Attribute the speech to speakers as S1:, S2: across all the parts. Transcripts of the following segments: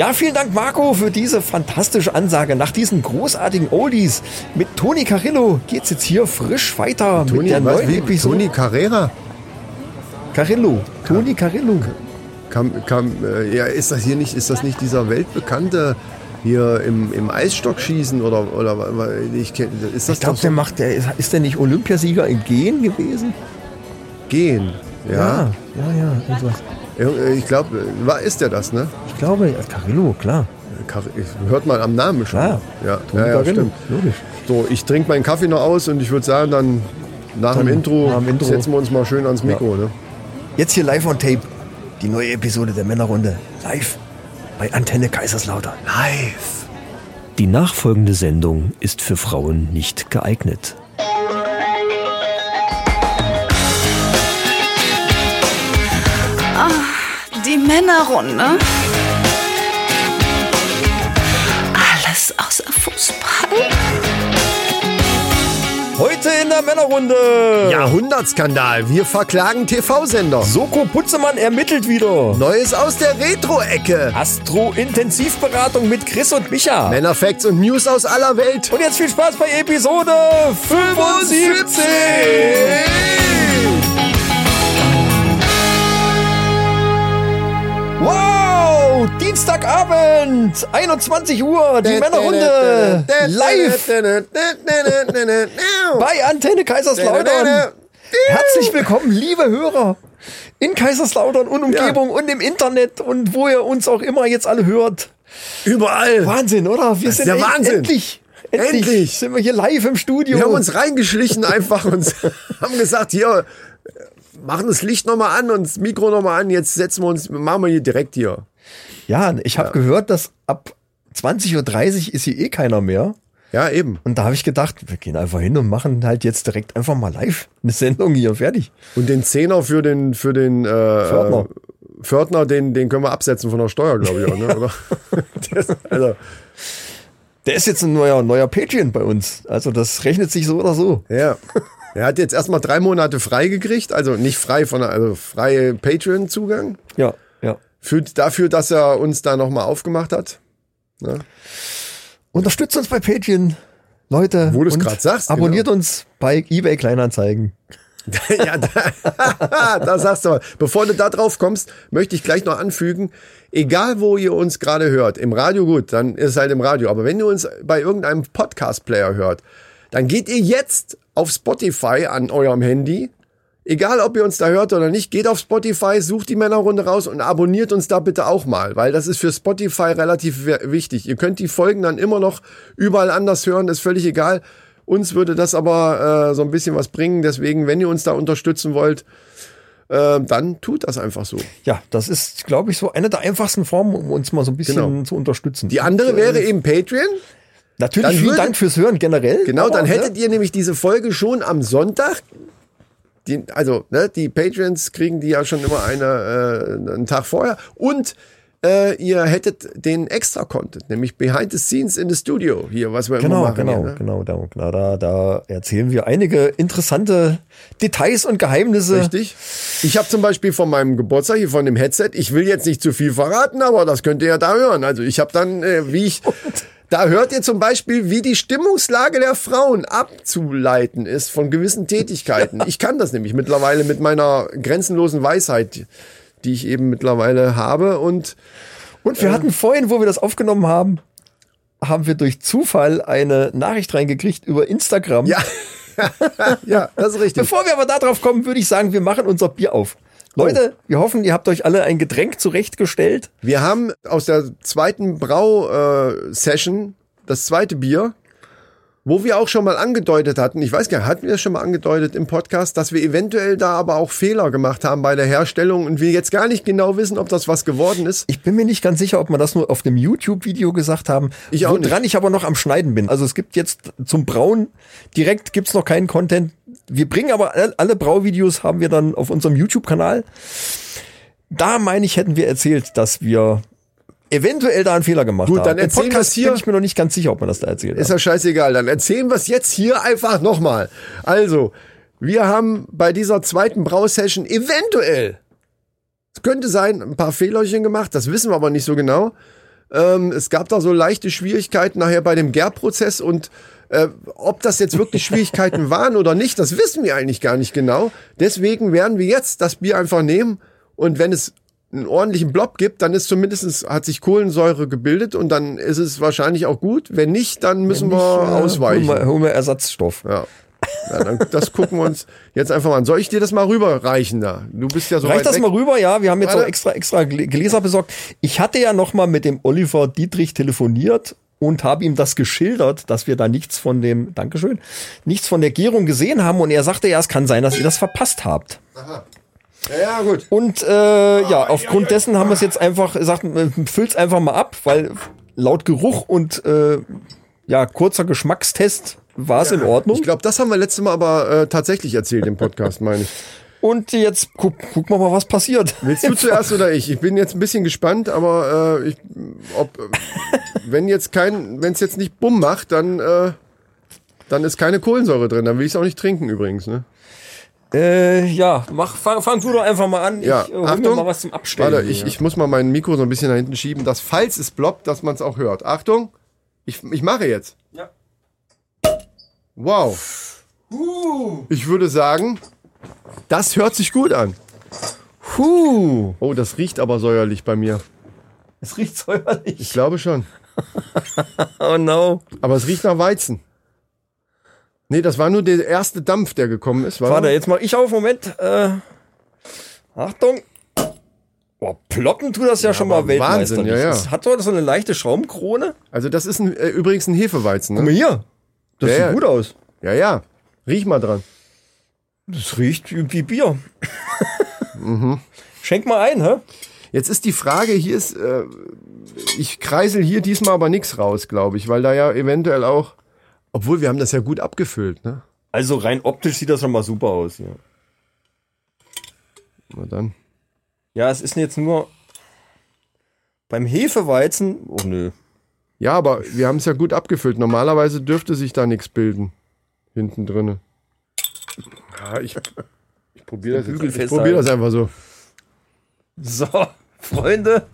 S1: Ja, vielen Dank, Marco, für diese fantastische Ansage. Nach diesen großartigen Oldies mit Toni Carillo geht's jetzt hier frisch weiter
S2: Toni,
S1: mit der
S2: was,
S1: neuen
S2: wie?
S1: Episode.
S2: Toni Carrera?
S1: Carillo. Toni Carillo.
S2: Kam, kam, äh, ja, ist das hier nicht, ist das nicht dieser weltbekannte hier im, im Eisstockschießen oder, oder ich ist das
S1: Ich glaube,
S2: doch
S1: der
S2: so
S1: macht, der ist, ist der nicht Olympiasieger im Gehen gewesen?
S2: gehen? Ja,
S1: ja, ja, ja irgendwas.
S2: Ja, ich glaube, war ist der das, ne?
S1: Ich glaube, ja, Carillo, klar.
S2: Car- Hört man am Namen schon.
S1: Klar.
S2: Ja, ja, ja stimmt.
S1: Logisch.
S2: So, ich trinke meinen Kaffee noch aus und ich würde sagen, dann nach dem
S1: Dann
S2: Intro,
S1: nach dem Intro.
S2: setzen wir uns mal schön ans Mikro. Ne?
S1: Jetzt hier live on tape. Die neue Episode der Männerrunde. Live bei Antenne Kaiserslautern.
S2: Live.
S3: Die nachfolgende Sendung ist für Frauen nicht geeignet.
S4: Die Männerrunde. Alles außer Fußball.
S1: Heute in der Männerrunde.
S2: Jahrhundertskandal. Wir verklagen TV-Sender.
S1: Soko Putzemann ermittelt wieder.
S2: Neues aus der Retro-Ecke.
S1: Astro-Intensivberatung mit Chris und Micha.
S2: Männerfacts und News aus aller Welt.
S1: Und jetzt viel Spaß bei Episode 75. Dienstagabend, 21 Uhr, die Männerrunde live bei Antenne Kaiserslautern. Herzlich willkommen, liebe Hörer, in Kaiserslautern und Umgebung und im Internet und wo ihr uns auch immer jetzt alle hört.
S2: Überall.
S1: Wahnsinn, oder? Wir sind
S2: der Wahnsinn.
S1: Endlich, endlich,
S2: Endlich.
S1: sind wir hier live im Studio.
S2: Wir haben uns reingeschlichen einfach und haben gesagt, hier, machen das Licht nochmal an und das Mikro nochmal an. Jetzt setzen wir uns, machen wir hier direkt hier.
S1: Ja, ich habe gehört, dass ab 20.30 Uhr ist hier eh keiner mehr.
S2: Ja, eben.
S1: Und da habe ich gedacht, wir gehen einfach hin und machen halt jetzt direkt einfach mal live eine Sendung hier fertig.
S2: Und den Zehner für den, für den äh,
S1: Pförtner.
S2: äh, Pförtner, den, den können wir absetzen von der Steuer, glaube ich auch, ne? oder? Das, also,
S1: Der ist jetzt ein neuer, neuer Patreon bei uns. Also das rechnet sich so oder so.
S2: ja. Er hat jetzt erstmal drei Monate frei gekriegt, also nicht frei von der, also freie Patreon-Zugang.
S1: Ja, ja.
S2: Für, dafür, dass er uns da nochmal aufgemacht hat.
S1: Unterstützt uns bei Patreon, Leute.
S2: Wo du's
S1: und
S2: grad sagst,
S1: Abonniert
S2: genau.
S1: uns bei eBay Kleinanzeigen.
S2: ja, da, da sagst du mal. Bevor du da drauf kommst, möchte ich gleich noch anfügen, egal wo ihr uns gerade hört, im Radio gut, dann ist es halt im Radio, aber wenn ihr uns bei irgendeinem Podcast-Player hört, dann geht ihr jetzt auf Spotify an eurem Handy, egal ob ihr uns da hört oder nicht, geht auf Spotify, sucht die Männerrunde raus und abonniert uns da bitte auch mal, weil das ist für Spotify relativ wi- wichtig. Ihr könnt die Folgen dann immer noch überall anders hören, ist völlig egal. Uns würde das aber äh, so ein bisschen was bringen. Deswegen, wenn ihr uns da unterstützen wollt, äh, dann tut das einfach so.
S1: Ja, das ist, glaube ich, so eine der einfachsten Formen, um uns mal so ein bisschen
S2: Genau.
S1: zu unterstützen.
S2: Die andere wäre eben Patreon.
S1: Natürlich
S2: dann
S1: vielen
S2: würde-
S1: Dank fürs Hören generell.
S2: Genau, dann
S1: ne,
S2: hättet ihr nämlich diese Folge schon am Sonntag. Die, also, ne, die Patreons kriegen die ja schon immer eine, äh, einen Tag vorher. Und äh, ihr hättet den extra Content, nämlich Behind the Scenes in the Studio hier, was wir immer
S1: Genau,
S2: machen.
S1: genau,
S2: hier, ne?
S1: genau, da, genau da, da erzählen wir einige interessante Details und Geheimnisse.
S2: Richtig. Ich habe zum Beispiel von meinem Geburtstag hier von dem Headset, ich will jetzt nicht zu viel verraten, aber das könnt ihr ja da hören. Also ich habe dann, äh, wie ich, da hört ihr zum Beispiel, wie die Stimmungslage der Frauen abzuleiten ist von gewissen Tätigkeiten. Ich kann das nämlich mittlerweile mit meiner grenzenlosen Weisheit, die ich eben mittlerweile habe und
S1: Und wir hatten vorhin, wo wir das aufgenommen haben, haben wir durch Zufall eine Nachricht reingekriegt über Instagram.
S2: ja, ja, das ist richtig.
S1: Bevor wir aber darauf kommen, würde ich sagen, wir machen unser Bier auf. Leute, wir hoffen, ihr habt euch alle ein Getränk zurechtgestellt.
S2: Wir haben aus der zweiten Brau-Session das zweite Bier, wo wir auch schon mal angedeutet hatten, ich weiß gar nicht, hatten wir das schon mal angedeutet im Podcast, dass wir eventuell da aber auch Fehler gemacht haben bei der Herstellung und wir jetzt gar nicht genau wissen, ob das was geworden ist.
S1: Ich bin mir nicht ganz sicher, ob wir das nur auf dem YouTube-Video gesagt haben.
S2: Ich auch
S1: Woran ich aber noch am Schneiden bin. Also es gibt jetzt zum Brauen direkt gibt's noch keinen Content. Wir bringen aber alle, Brauvideos haben wir dann auf unserem YouTube-Kanal. Da meine ich, hätten wir erzählt, dass wir eventuell da einen Fehler gemacht
S2: Gut,
S1: haben.
S2: dann
S1: Im
S2: erzählen
S1: Podcast
S2: hier.
S1: bin ich mir noch nicht ganz sicher, ob man das da erzählt
S2: Ist ja scheißegal, dann erzählen wir es jetzt hier einfach nochmal. Also, wir haben bei dieser zweiten Brausession eventuell, es könnte sein, ein paar Fehlerchen gemacht, das wissen wir aber nicht so genau. Ähm, es gab da so leichte Schwierigkeiten nachher bei dem Gärprozess und äh, ob das jetzt wirklich Schwierigkeiten waren oder nicht, das wissen wir eigentlich gar nicht genau. Deswegen werden wir jetzt das Bier einfach nehmen und wenn es einen ordentlichen Blob gibt, dann ist zumindest hat sich Kohlensäure gebildet und dann ist es wahrscheinlich auch gut. Wenn nicht, dann müssen wir
S1: Äh,
S2: ausweichen.
S1: Holen wir, holen wir Ersatzstoff.
S2: Ja. ja dann, das gucken wir uns jetzt einfach mal an. Soll ich dir das mal rüberreichen da? Du bist ja so
S1: Reicht
S2: weit
S1: das
S2: weg.
S1: mal rüber? Ja, wir haben jetzt
S2: Warte.
S1: auch extra, extra Gl- Gläser besorgt. Ich hatte ja noch mal mit dem Oliver Dietrich telefoniert und habe ihm das geschildert, dass wir da nichts von dem, Dankeschön, nichts von der Gärung gesehen haben. Und er sagte, ja, es kann sein, dass ihr das verpasst habt.
S2: Ja, ja, gut.
S1: Und äh, ja, aufgrund dessen haben wir es jetzt einfach gesagt, äh, füll's einfach mal ab, weil laut Geruch und äh, ja, kurzer Geschmackstest war es in Ordnung.
S2: Ich glaube, das haben wir letztes Mal aber äh, tatsächlich erzählt im Podcast, meine ich.
S1: Und jetzt guck, gucken wir mal, was passiert.
S2: Willst du zuerst oder ich? Ich bin jetzt ein bisschen gespannt, aber äh, ich, ob, wenn jetzt kein, wenn es jetzt nicht bumm macht, dann, äh, dann ist keine Kohlensäure drin. Dann will ich es auch nicht trinken übrigens. Ne?
S1: Äh, ja, mach, fang, fang du doch einfach mal an.
S2: Ja,
S1: ich äh,
S2: Achtung.
S1: mal was zum Abstellen.
S2: Warte, ich, ich muss mal mein Mikro so ein bisschen nach hinten schieben, dass falls es bloppt, dass man es auch hört. Achtung, ich, ich mache jetzt.
S1: Ja.
S2: Wow. Ich würde sagen, das hört sich gut an.
S1: Puh,
S2: Oh, das riecht aber säuerlich bei mir.
S1: es riecht säuerlich.
S2: Ich glaube schon.
S1: Oh no.
S2: Aber es riecht nach Weizen. Nee, das war nur der erste Dampf, der gekommen ist. War
S1: Warte, jetzt mach ich auf, Moment. Äh, Achtung. Boah, ploppen tut das ja, schon mal
S2: aber
S1: Weltmeisterlich.
S2: Wahnsinn, ja, ja.
S1: Es hat doch so eine leichte Schaumkrone.
S2: Also das ist ein, äh, übrigens ein Hefeweizen.
S1: Guck
S2: Ne?
S1: mal hier. Das
S2: Ja,
S1: sieht
S2: ja.
S1: gut aus.
S2: Ja, ja. Riech mal dran.
S1: Das riecht wie Bier.
S2: Mhm.
S1: Schenk mal ein, hä?
S2: Jetzt ist die Frage, hier ist, äh, ich kreisel hier diesmal aber nichts raus, glaube ich, weil da ja eventuell auch, obwohl wir haben das ja gut abgefüllt, ne?
S1: Also rein optisch sieht das schon mal super aus. Ja,
S2: Na dann.
S1: ja es ist jetzt nur beim Hefeweizen. Oh nö.
S2: Ja, aber wir haben es ja gut abgefüllt. Normalerweise dürfte sich da nichts bilden. Hinten drinne. Ja, ich, ich probiere das, jetzt- ich probier das einfach so.
S1: So, Freunde.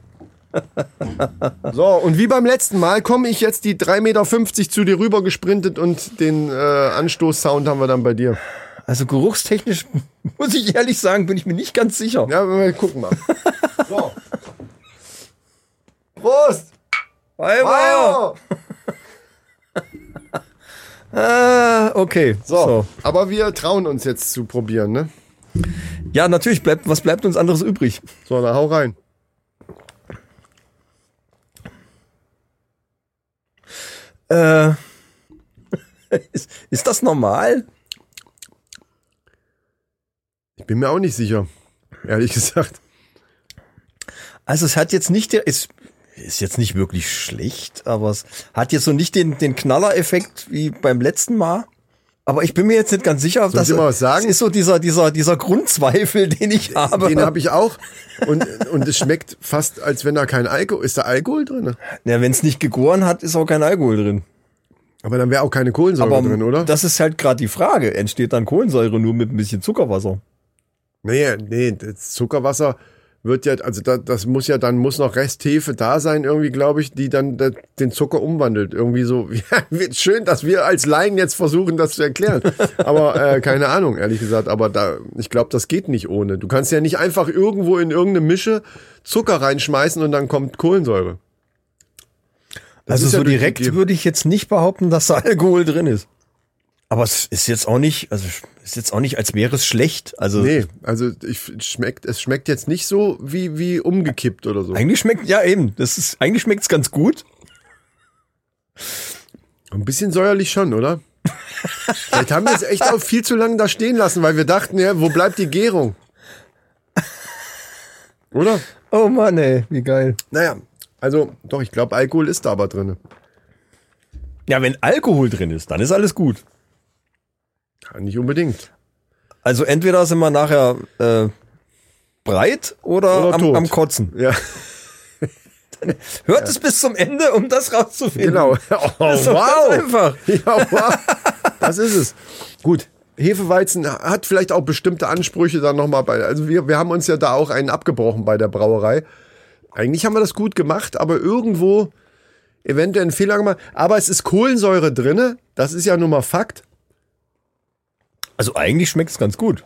S2: So, und wie beim letzten Mal komme ich jetzt die 3,50 Meter zu dir rüber gesprintet und den äh, Anstoßsound haben wir dann bei dir.
S1: Also geruchstechnisch, muss ich ehrlich sagen, bin ich mir nicht ganz sicher.
S2: Ja, wir gucken mal. So. Prost!
S1: Bye, bye. Ah, okay.
S2: So,
S1: So.
S2: aber wir trauen uns jetzt zu probieren, ne?
S1: Ja, natürlich bleibt, was bleibt uns anderes übrig?
S2: So, dann hau rein.
S1: Äh, ist, ist das normal?
S2: Ich bin mir auch nicht sicher, ehrlich gesagt.
S1: Also es hat jetzt nicht, der, ist, jetzt nicht wirklich schlecht, aber es hat jetzt so nicht den, den Knaller-Effekt wie beim letzten Mal. Aber ich bin mir jetzt nicht ganz sicher, ob
S2: Soll
S1: das
S2: ich mal was sagen?
S1: Das ist so dieser, dieser, dieser Grundzweifel, den ich habe.
S2: Den habe ich auch. Und, und es schmeckt fast, als wenn da kein Alkohol... Ist da Alkohol drin?
S1: ja, wenn es nicht gegoren hat, ist auch kein Alkohol drin.
S2: Aber dann wäre auch keine Kohlensäure
S1: Aber
S2: drin, oder?
S1: das ist halt gerade die Frage. Entsteht dann Kohlensäure nur mit ein bisschen Zuckerwasser?
S2: Nee, nee, das Zuckerwasser wird ja, also da, das muss ja, dann muss noch Resthefe da sein, irgendwie, glaube ich, die dann da, den Zucker umwandelt. Irgendwie so. Ja, schön, dass wir als Laien jetzt versuchen, das zu erklären. Aber äh, keine Ahnung, ehrlich gesagt. Aber da, ich glaube, das geht nicht ohne. Du kannst ja nicht einfach irgendwo in irgendeine Mische Zucker reinschmeißen und dann kommt Kohlensäure. Das
S1: also
S2: ist ja
S1: so direkt würde ich jetzt nicht behaupten, dass da Alkohol drin ist. Aber es ist jetzt auch nicht, also ist jetzt auch nicht, als wäre es schlecht. Also
S2: Nee, also ich, schmeckt, es schmeckt jetzt nicht so wie, wie umgekippt oder so.
S1: eigentlich schmeckt, ja eben, das ist, eigentlich schmeckt es ganz gut.
S2: Ein bisschen säuerlich schon, oder? Vielleicht haben wir es echt auch viel zu lange da stehen lassen, weil wir dachten, ja, wo bleibt die Gärung? Oder?
S1: Oh Mann, ey, wie geil.
S2: Naja, also doch, ich glaube, Alkohol ist da aber drin.
S1: Ja, wenn Alkohol drin ist, dann ist alles gut.
S2: Ja, nicht unbedingt.
S1: Also entweder sind wir nachher äh, breit oder,
S2: Oder
S1: am, am Kotzen.
S2: Ja,
S1: Hört es bis zum Ende, um das rauszufinden.
S2: genau. Oh,
S1: Das
S2: wow.
S1: einfach.
S2: Ja, wow. Das ist es. Gut. Hefeweizen hat vielleicht auch bestimmte Ansprüche dann nochmal bei. Also wir, wir haben uns ja da auch einen abgebrochen bei der Brauerei. Eigentlich haben wir das gut gemacht, aber irgendwo eventuell einen Fehler gemacht. Aber es ist Kohlensäure drinne. Das ist ja nun mal Fakt.
S1: Also eigentlich schmeckt es ganz gut.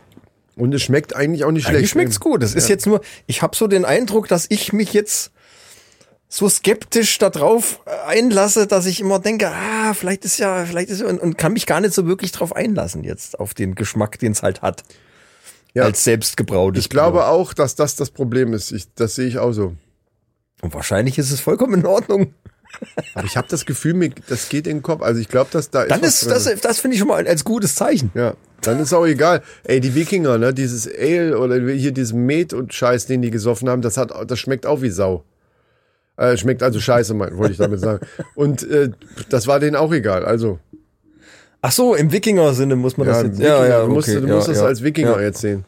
S2: Und es schmeckt eigentlich auch nicht schlecht.
S1: Eigentlich schmeckt's gut. Es ist jetzt nur, ich habe so den Eindruck, dass ich mich jetzt so skeptisch darauf einlasse, dass ich immer denke, ah, vielleicht ist ja, vielleicht ist ja, und, und kann mich gar nicht so wirklich drauf einlassen jetzt auf den Geschmack, den es halt hat.
S2: Ja.
S1: Als selbstgebrautes
S2: Ich glaube
S1: Bier.
S2: auch, dass das das Problem ist. Ich, das sehe ich auch so.
S1: Und wahrscheinlich ist es vollkommen in Ordnung.
S2: Aber ich habe das Gefühl, mir, das geht in den Kopf. Also ich glaube, dass da ist
S1: Dann ist das, das finde ich schon mal als gutes Zeichen.
S2: Ja, dann ist auch egal. Ey, die Wikinger, ne, dieses Ale oder hier dieses Met und Scheiß, den die gesoffen haben, das hat, das schmeckt auch wie Sau. Äh, schmeckt also scheiße, wollte ich damit sagen. Und äh, das war denen auch egal. Also,
S1: Ach so, im Wikinger-Sinne muss man
S2: ja,
S1: das jetzt.
S2: Wikinger, du musst,
S1: okay,
S2: du
S1: ja,
S2: musst das
S1: ja.
S2: als Wikinger
S1: Ja.
S2: jetzt sehen.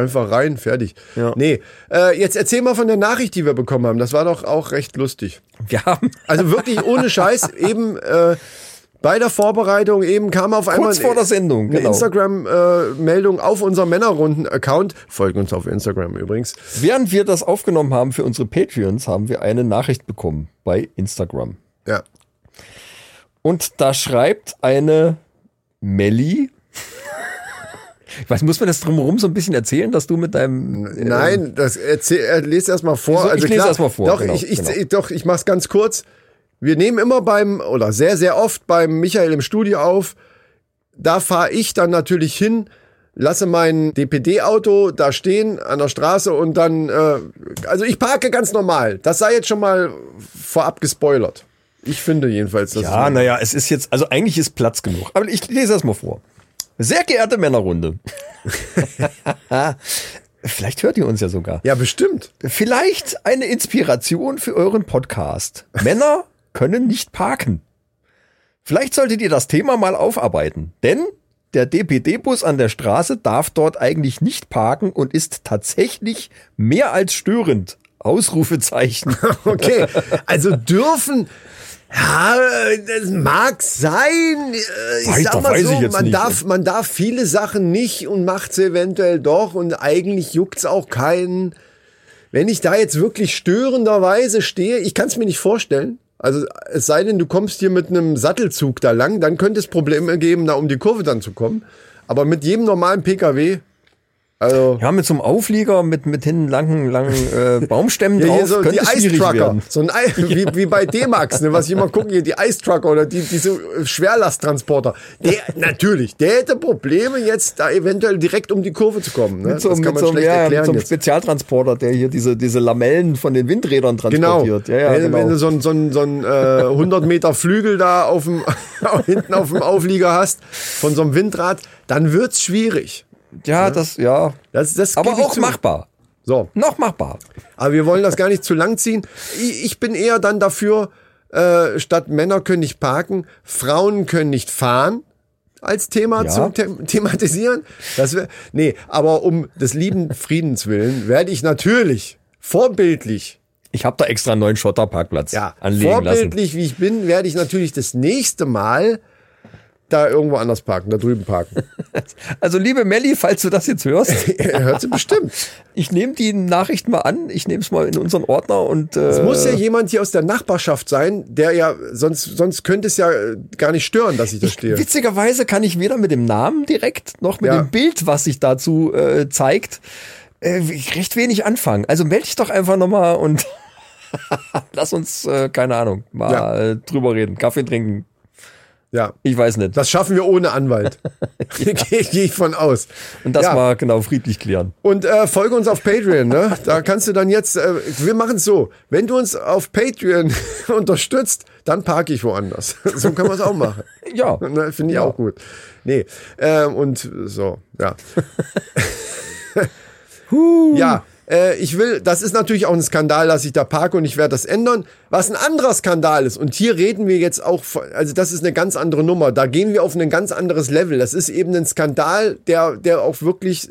S2: Einfach rein, fertig.
S1: Ja.
S2: Nee, äh, jetzt erzähl mal von der Nachricht, die wir bekommen haben. Das war doch auch recht lustig.
S1: Wir haben
S2: Also wirklich ohne Scheiß, eben äh, bei der Vorbereitung eben kam auf einmal
S1: kurz vor der Sendung,
S2: eine
S1: genau.
S2: Instagram-Meldung auf unserem Männerrunden-Account. Folgt uns auf Instagram übrigens.
S1: Während wir das aufgenommen haben für unsere Patreons, haben wir eine Nachricht bekommen bei Instagram.
S2: Ja.
S1: Und da schreibt eine Melli. Ich weiß, muss man das drumherum so ein bisschen erzählen, dass du mit deinem. äh,
S2: Nein, das erzähl, er lese erst mal vor.
S1: Wieso? Ich lese erst mal vor,
S2: Doch,
S1: genau,
S2: ich, ich,
S1: genau.
S2: doch, ich mach's ganz kurz. Wir nehmen immer beim, oder sehr, sehr oft beim Michael im Studio auf. Da fahre ich dann natürlich hin, lasse mein DPD-Auto da stehen an der Straße und dann, äh, also ich parke ganz normal. Das sei jetzt schon mal vorab gespoilert. Ich finde jedenfalls, dass
S1: Ja, naja, es ist jetzt, also eigentlich ist Platz genug. Aber ich lese das mal vor. Sehr geehrte Männerrunde. Vielleicht hört ihr uns ja sogar.
S2: ja, bestimmt.
S1: Vielleicht eine Inspiration für euren Podcast. Männer können nicht parken. Vielleicht solltet ihr das Thema mal aufarbeiten, denn der DPD-Bus an der Straße darf dort eigentlich nicht parken und ist tatsächlich mehr als störend. Ausrufezeichen.
S2: Okay, also dürfen. Ja, das mag sein. Äh, Ich
S1: Weiß-
S2: sag mal so, man
S1: nicht.
S2: darf, man darf viele Sachen nicht und macht sie eventuell doch und eigentlich juckt's auch keinen. Wenn ich da jetzt wirklich störenderweise stehe, ich kann es mir nicht vorstellen. Also es sei denn, du kommst hier mit einem Sattelzug da lang, dann könnte es Probleme geben, da um die Kurve dann zu kommen. Aber mit jedem normalen PKW, also
S1: Ja, mit so einem Auflieger mit, mit hinten langen, langen äh, Baumstämmen
S2: Ja,
S1: drauf
S2: hier so
S1: könnte
S2: die Ice
S1: schwierig
S2: Trucker.
S1: werden.
S2: So ein Ei, wie, wie bei D-Max, ne, was ich immer gucken hier, die Ice Trucker oder die, diese äh, Schwerlasttransporter. Der, natürlich, der hätte Probleme, jetzt da eventuell direkt um die Kurve zu kommen. Ne?
S1: Mit so,
S2: das kann
S1: mit
S2: man
S1: so,
S2: schlecht
S1: ja, mit
S2: erklären
S1: so einem
S2: jetzt.
S1: Spezialtransporter, der hier diese, diese Lamellen von den Windrädern
S2: Genau.
S1: transportiert. Ja, ja,
S2: wenn,
S1: genau.
S2: wenn du so ein, so ein, so ein äh, 100 Meter Flügel da auf dem, hinten auf dem Auflieger hast, von so einem Windrad, dann wird's schwierig.
S1: Ja, das, ja.
S2: Das, das
S1: Aber auch machbar.
S2: So.
S1: Noch machbar.
S2: Aber wir wollen das gar nicht zu lang ziehen. Ich, ich bin eher dann dafür, äh, statt Männer können nicht parken, Frauen können nicht fahren als Thema
S1: Ja.
S2: zu the thematisieren. Das wär, nee, aber um des lieben Friedens willen werde ich natürlich vorbildlich,
S1: Ich habe da extra einen neuen Schotterparkplatz
S2: ja,
S1: anlegen lassen.
S2: vorbildlich wie ich bin, werde ich natürlich das nächste Mal da irgendwo anders parken, da drüben parken.
S1: Also liebe Melli, falls du das jetzt hörst,
S2: er hört sie bestimmt.
S1: ich nehme die Nachricht mal an, ich nehme es mal in unseren Ordner und äh,
S2: Es muss ja jemand hier aus der Nachbarschaft sein, der ja, sonst, sonst könnte es ja äh, gar nicht stören, dass ich da stehe.
S1: witzigerweise kann ich weder mit dem Namen direkt noch mit
S2: Ja.
S1: dem Bild, was sich dazu äh, zeigt, äh, recht wenig anfangen. Also melde dich doch einfach nochmal und lass uns, äh, keine Ahnung, mal
S2: Ja.
S1: drüber reden, Kaffee trinken.
S2: Ja.
S1: Ich weiß nicht.
S2: Das schaffen wir ohne Anwalt. Gehe geh ich von aus.
S1: und das
S2: ja.
S1: mal genau friedlich klären.
S2: Und äh, folge uns auf Patreon, ne? Da kannst du dann jetzt, äh, wir machen es so, wenn du uns auf Patreon unterstützt, dann parke ich woanders. so können wir es auch machen.
S1: Ja.
S2: Ne, Finde ich
S1: Ja.
S2: auch gut. Nee, ähm, und so, ja. ja, äh, ich will, das ist natürlich auch ein Skandal, dass ich da parke und ich werde das ändern. Was ein anderer Skandal ist, und hier reden wir jetzt auch, von, also das ist eine ganz andere Nummer, da gehen wir auf ein ganz anderes Level. Das ist eben ein Skandal, der, der auch wirklich,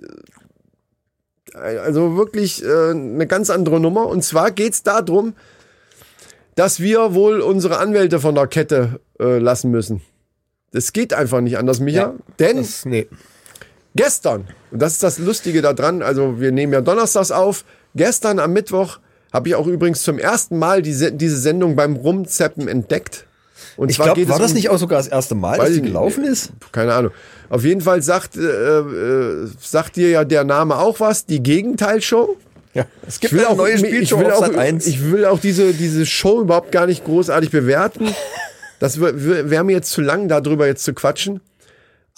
S2: äh, also wirklich äh, eine ganz andere Nummer. Und zwar geht's darum, dass wir wohl unsere Anwälte von der Kette äh, lassen müssen. Das geht einfach nicht anders, Micha. Denn
S1: Das, nee.
S2: Gestern, und das ist das Lustige daran, also wir nehmen ja donnerstags auf, gestern am Mittwoch Habe ich auch übrigens zum ersten Mal diese, diese Sendung beim Rumzappen entdeckt. Und
S1: Ich
S2: zwar
S1: glaube, war das
S2: um-
S1: nicht auch sogar das erste Mal, dass
S2: ich
S1: die
S2: nicht.
S1: gelaufen ist?
S2: Keine Ahnung. Auf jeden Fall sagt, äh, äh, sagt dir ja der Name auch was, die Gegenteilshow.
S1: Ja. Es
S2: Ich
S1: gibt
S2: will
S1: eine
S2: auch
S1: neue
S2: ich
S1: Spielshow
S2: will
S1: auf
S2: auch,
S1: Sat 1.
S2: Ich will auch diese, diese Show überhaupt gar nicht großartig bewerten. Das wäre mir jetzt zu lang, darüber jetzt zu quatschen.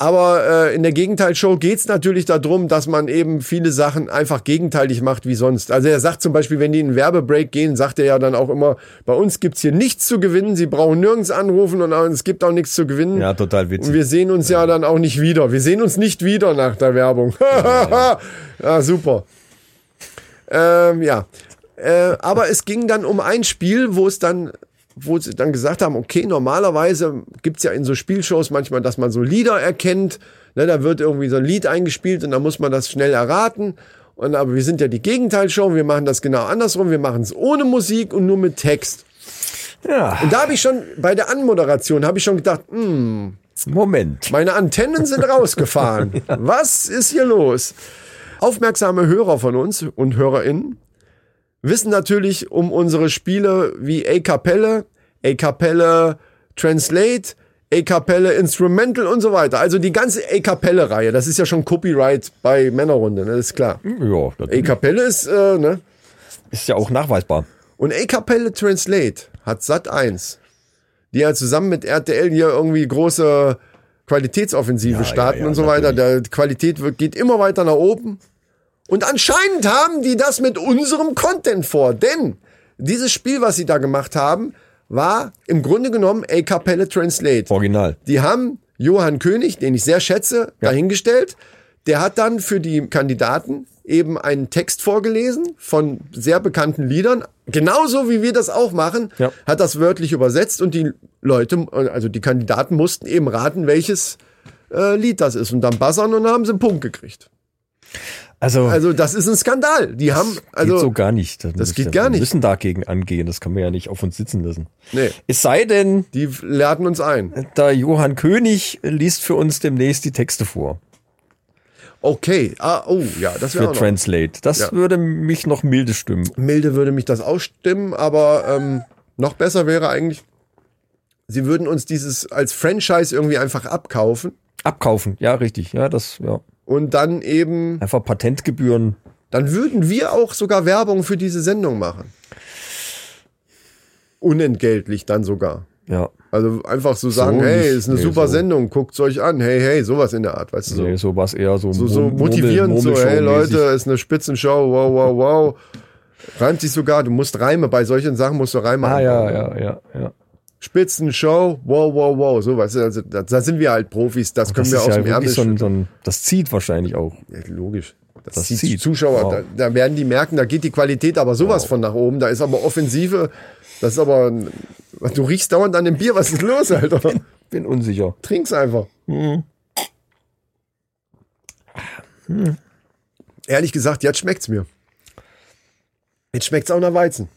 S2: Aber äh, in der Gegenteilshow geht's natürlich darum, dass man eben viele Sachen einfach gegenteilig macht wie sonst. Also er sagt zum Beispiel, wenn die in einen Werbebreak gehen, sagt er ja dann auch immer, bei uns gibt's hier nichts zu gewinnen, sie brauchen nirgends anrufen und es gibt auch nichts zu gewinnen.
S1: ja, total
S2: Und
S1: witzig.
S2: wir sehen uns ja dann auch nicht wieder. Wir sehen uns nicht wieder nach der Werbung. ja, super. Ähm, ja. Äh, aber es ging dann um ein Spiel, wo es dann, wo sie dann gesagt haben, okay, normalerweise gibt's ja in so Spielshows manchmal, dass man so Lieder erkennt. Ne, da wird irgendwie so ein Lied eingespielt und dann muss man das schnell erraten. Und aber wir sind ja die Gegenteilshow, wir machen das genau andersrum. Wir machen es ohne Musik und nur mit Text.
S1: Ja,
S2: Und da habe ich schon bei der Anmoderation habe ich schon gedacht, hm,
S1: Moment.
S2: meine Antennen sind rausgefahren. Was ist hier los? Aufmerksame Hörer von uns und HörerInnen wissen natürlich um unsere Spiele wie A Cappelle, A Cappelle Translate, A Cappelle Instrumental und so weiter. Also die ganze A Cappelle-Reihe. Das ist ja schon Copyright bei Männerrunde, ne? das ist klar.
S1: Ja,
S2: A Cappelle ist, äh, ne?
S1: ist ja auch nachweisbar.
S2: Und A Cappelle Translate hat Sat 1, die ja zusammen mit RTL hier irgendwie große Qualitätsoffensive starten
S1: ja,
S2: und so weiter. Der Qualität geht immer weiter nach oben. Und anscheinend haben die das mit unserem Content vor, denn dieses Spiel, was sie da gemacht haben, war im Grunde genommen A Cappelle Translate.
S1: Original.
S2: Die haben Johann König, den ich sehr schätze, dahingestellt. Der hat dann für die Kandidaten eben einen Text vorgelesen von sehr bekannten Liedern. Genauso wie wir das auch machen,
S1: Ja.
S2: hat das wörtlich übersetzt und die Leute, also die Kandidaten mussten eben raten, welches äh, Lied das ist und dann buzzern und dann haben sie einen Punkt gekriegt.
S1: Also,
S2: Also das ist ein Skandal. Die haben, also
S1: geht so gar nicht. Das,
S2: das geht gar nicht.
S1: Wir müssen dagegen angehen. Das kann man ja nicht auf uns sitzen lassen.
S2: nee,
S1: Es sei denn,
S2: die laden uns ein.
S1: da Johann König liest für uns demnächst die Texte vor.
S2: Okay, ah, oh ja, das wäre auch.
S1: Translate. Das
S2: Ja.
S1: würde mich noch milde stimmen.
S2: milde würde mich das ausstimmen, aber ähm, noch besser wäre eigentlich, sie würden uns dieses als Franchise irgendwie einfach abkaufen
S1: Abkaufen. Ja, richtig. Ja, das, ja.
S2: Und dann eben,
S1: Einfach Patentgebühren.
S2: dann würden wir auch sogar Werbung für diese Sendung machen. Unentgeltlich dann sogar.
S1: Ja.
S2: Also einfach so sagen,
S1: So
S2: hey, ist eine
S1: Nee,
S2: super
S1: so.
S2: Sendung, guckt's euch an, hey, hey, sowas in der Art, weißt du so.
S1: Nee, so was eher so,
S2: So, so
S1: Murmel-
S2: motivierend, so, hey. Leute, ist eine Spitzenshow, wow, wow, wow. Reimt sich sogar, du musst Reime, bei solchen Sachen musst du Reime
S1: Ah,
S2: anbauen.
S1: ja, ja, ja, ja.
S2: Spitzenshow, wow, wow, wow, sowas. Also da, sind wir halt Profis, das können
S1: Das
S2: wir aus
S1: ja
S2: dem Ärmel
S1: so so das zieht wahrscheinlich auch.
S2: Ja, logisch. Das,
S1: Das
S2: zieht. Zuschauer,
S1: Wow.
S2: da, da werden die merken, da geht die Qualität aber sowas von nach oben. Da ist aber Offensive, das ist aber, du riechst dauernd an dem Bier, was ist los, Alter?
S1: Bin unsicher.
S2: Trink's einfach.
S1: Hm.
S2: Ehrlich gesagt, jetzt schmeckt's mir. Jetzt schmeckt's auch nach Weizen.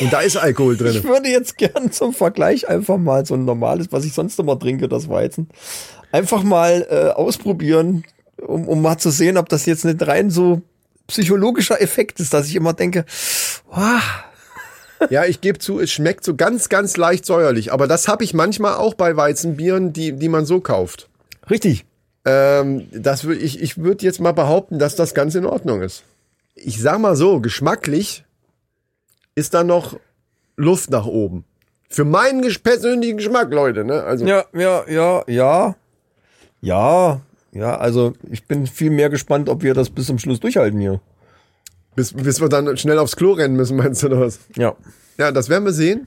S2: Und da ist Alkohol
S1: Ich
S2: drin.
S1: würde jetzt gern zum Vergleich einfach mal so ein normales, was ich sonst immer trinke, das Weizen, einfach mal äh, ausprobieren, um, um mal zu sehen, ob das jetzt nicht rein so psychologischer Effekt ist, dass ich immer denke, wow,
S2: Ja, ich gebe zu, es schmeckt so ganz, ganz leicht säuerlich. Aber das habe ich manchmal auch bei Weizenbieren, die, die man so kauft.
S1: richtig.
S2: Ähm, das wür, ich ich würde jetzt mal behaupten, dass das ganz in Ordnung ist. Ich sag mal so, geschmacklich ist da noch Luft nach oben. Für meinen persönlichen Geschmack, Leute. Ne? Also,
S1: Ja, ja, ja, ja, ja, ja, also ich bin viel mehr gespannt, ob wir das bis zum Schluss durchhalten hier.
S2: bis, bis wir dann schnell aufs Klo rennen müssen, meinst du oder was?
S1: Ja.
S2: Ja, das werden wir sehen.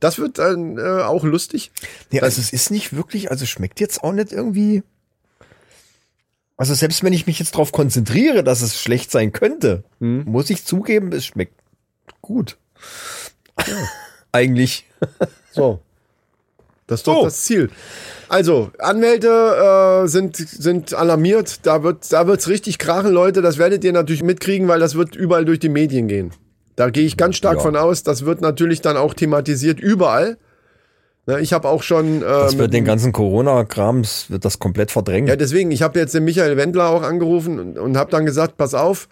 S2: Das wird dann äh, auch lustig.
S1: Nee, also es ist nicht wirklich, also schmeckt jetzt auch nicht irgendwie. Also selbst wenn ich mich jetzt darauf konzentriere, dass es schlecht sein könnte, muss ich zugeben, es schmeckt gut. Eigentlich.
S2: So. Das ist doch
S1: So.
S2: das Ziel. Also, Anwälte äh, sind, sind alarmiert. Da wird da wird's richtig krachen, Leute. Das werdet ihr natürlich mitkriegen, weil das wird überall durch die Medien gehen. Da gehe ich ganz stark
S1: Ja.
S2: von aus. Das wird natürlich dann auch thematisiert überall. Ne, ich habe auch schon. Äh,
S1: Das wird den ganzen Corona-Krams, wird das komplett verdrängen.
S2: ja, deswegen, ich habe jetzt den Michael Wendler auch angerufen und, und habe dann gesagt, pass auf,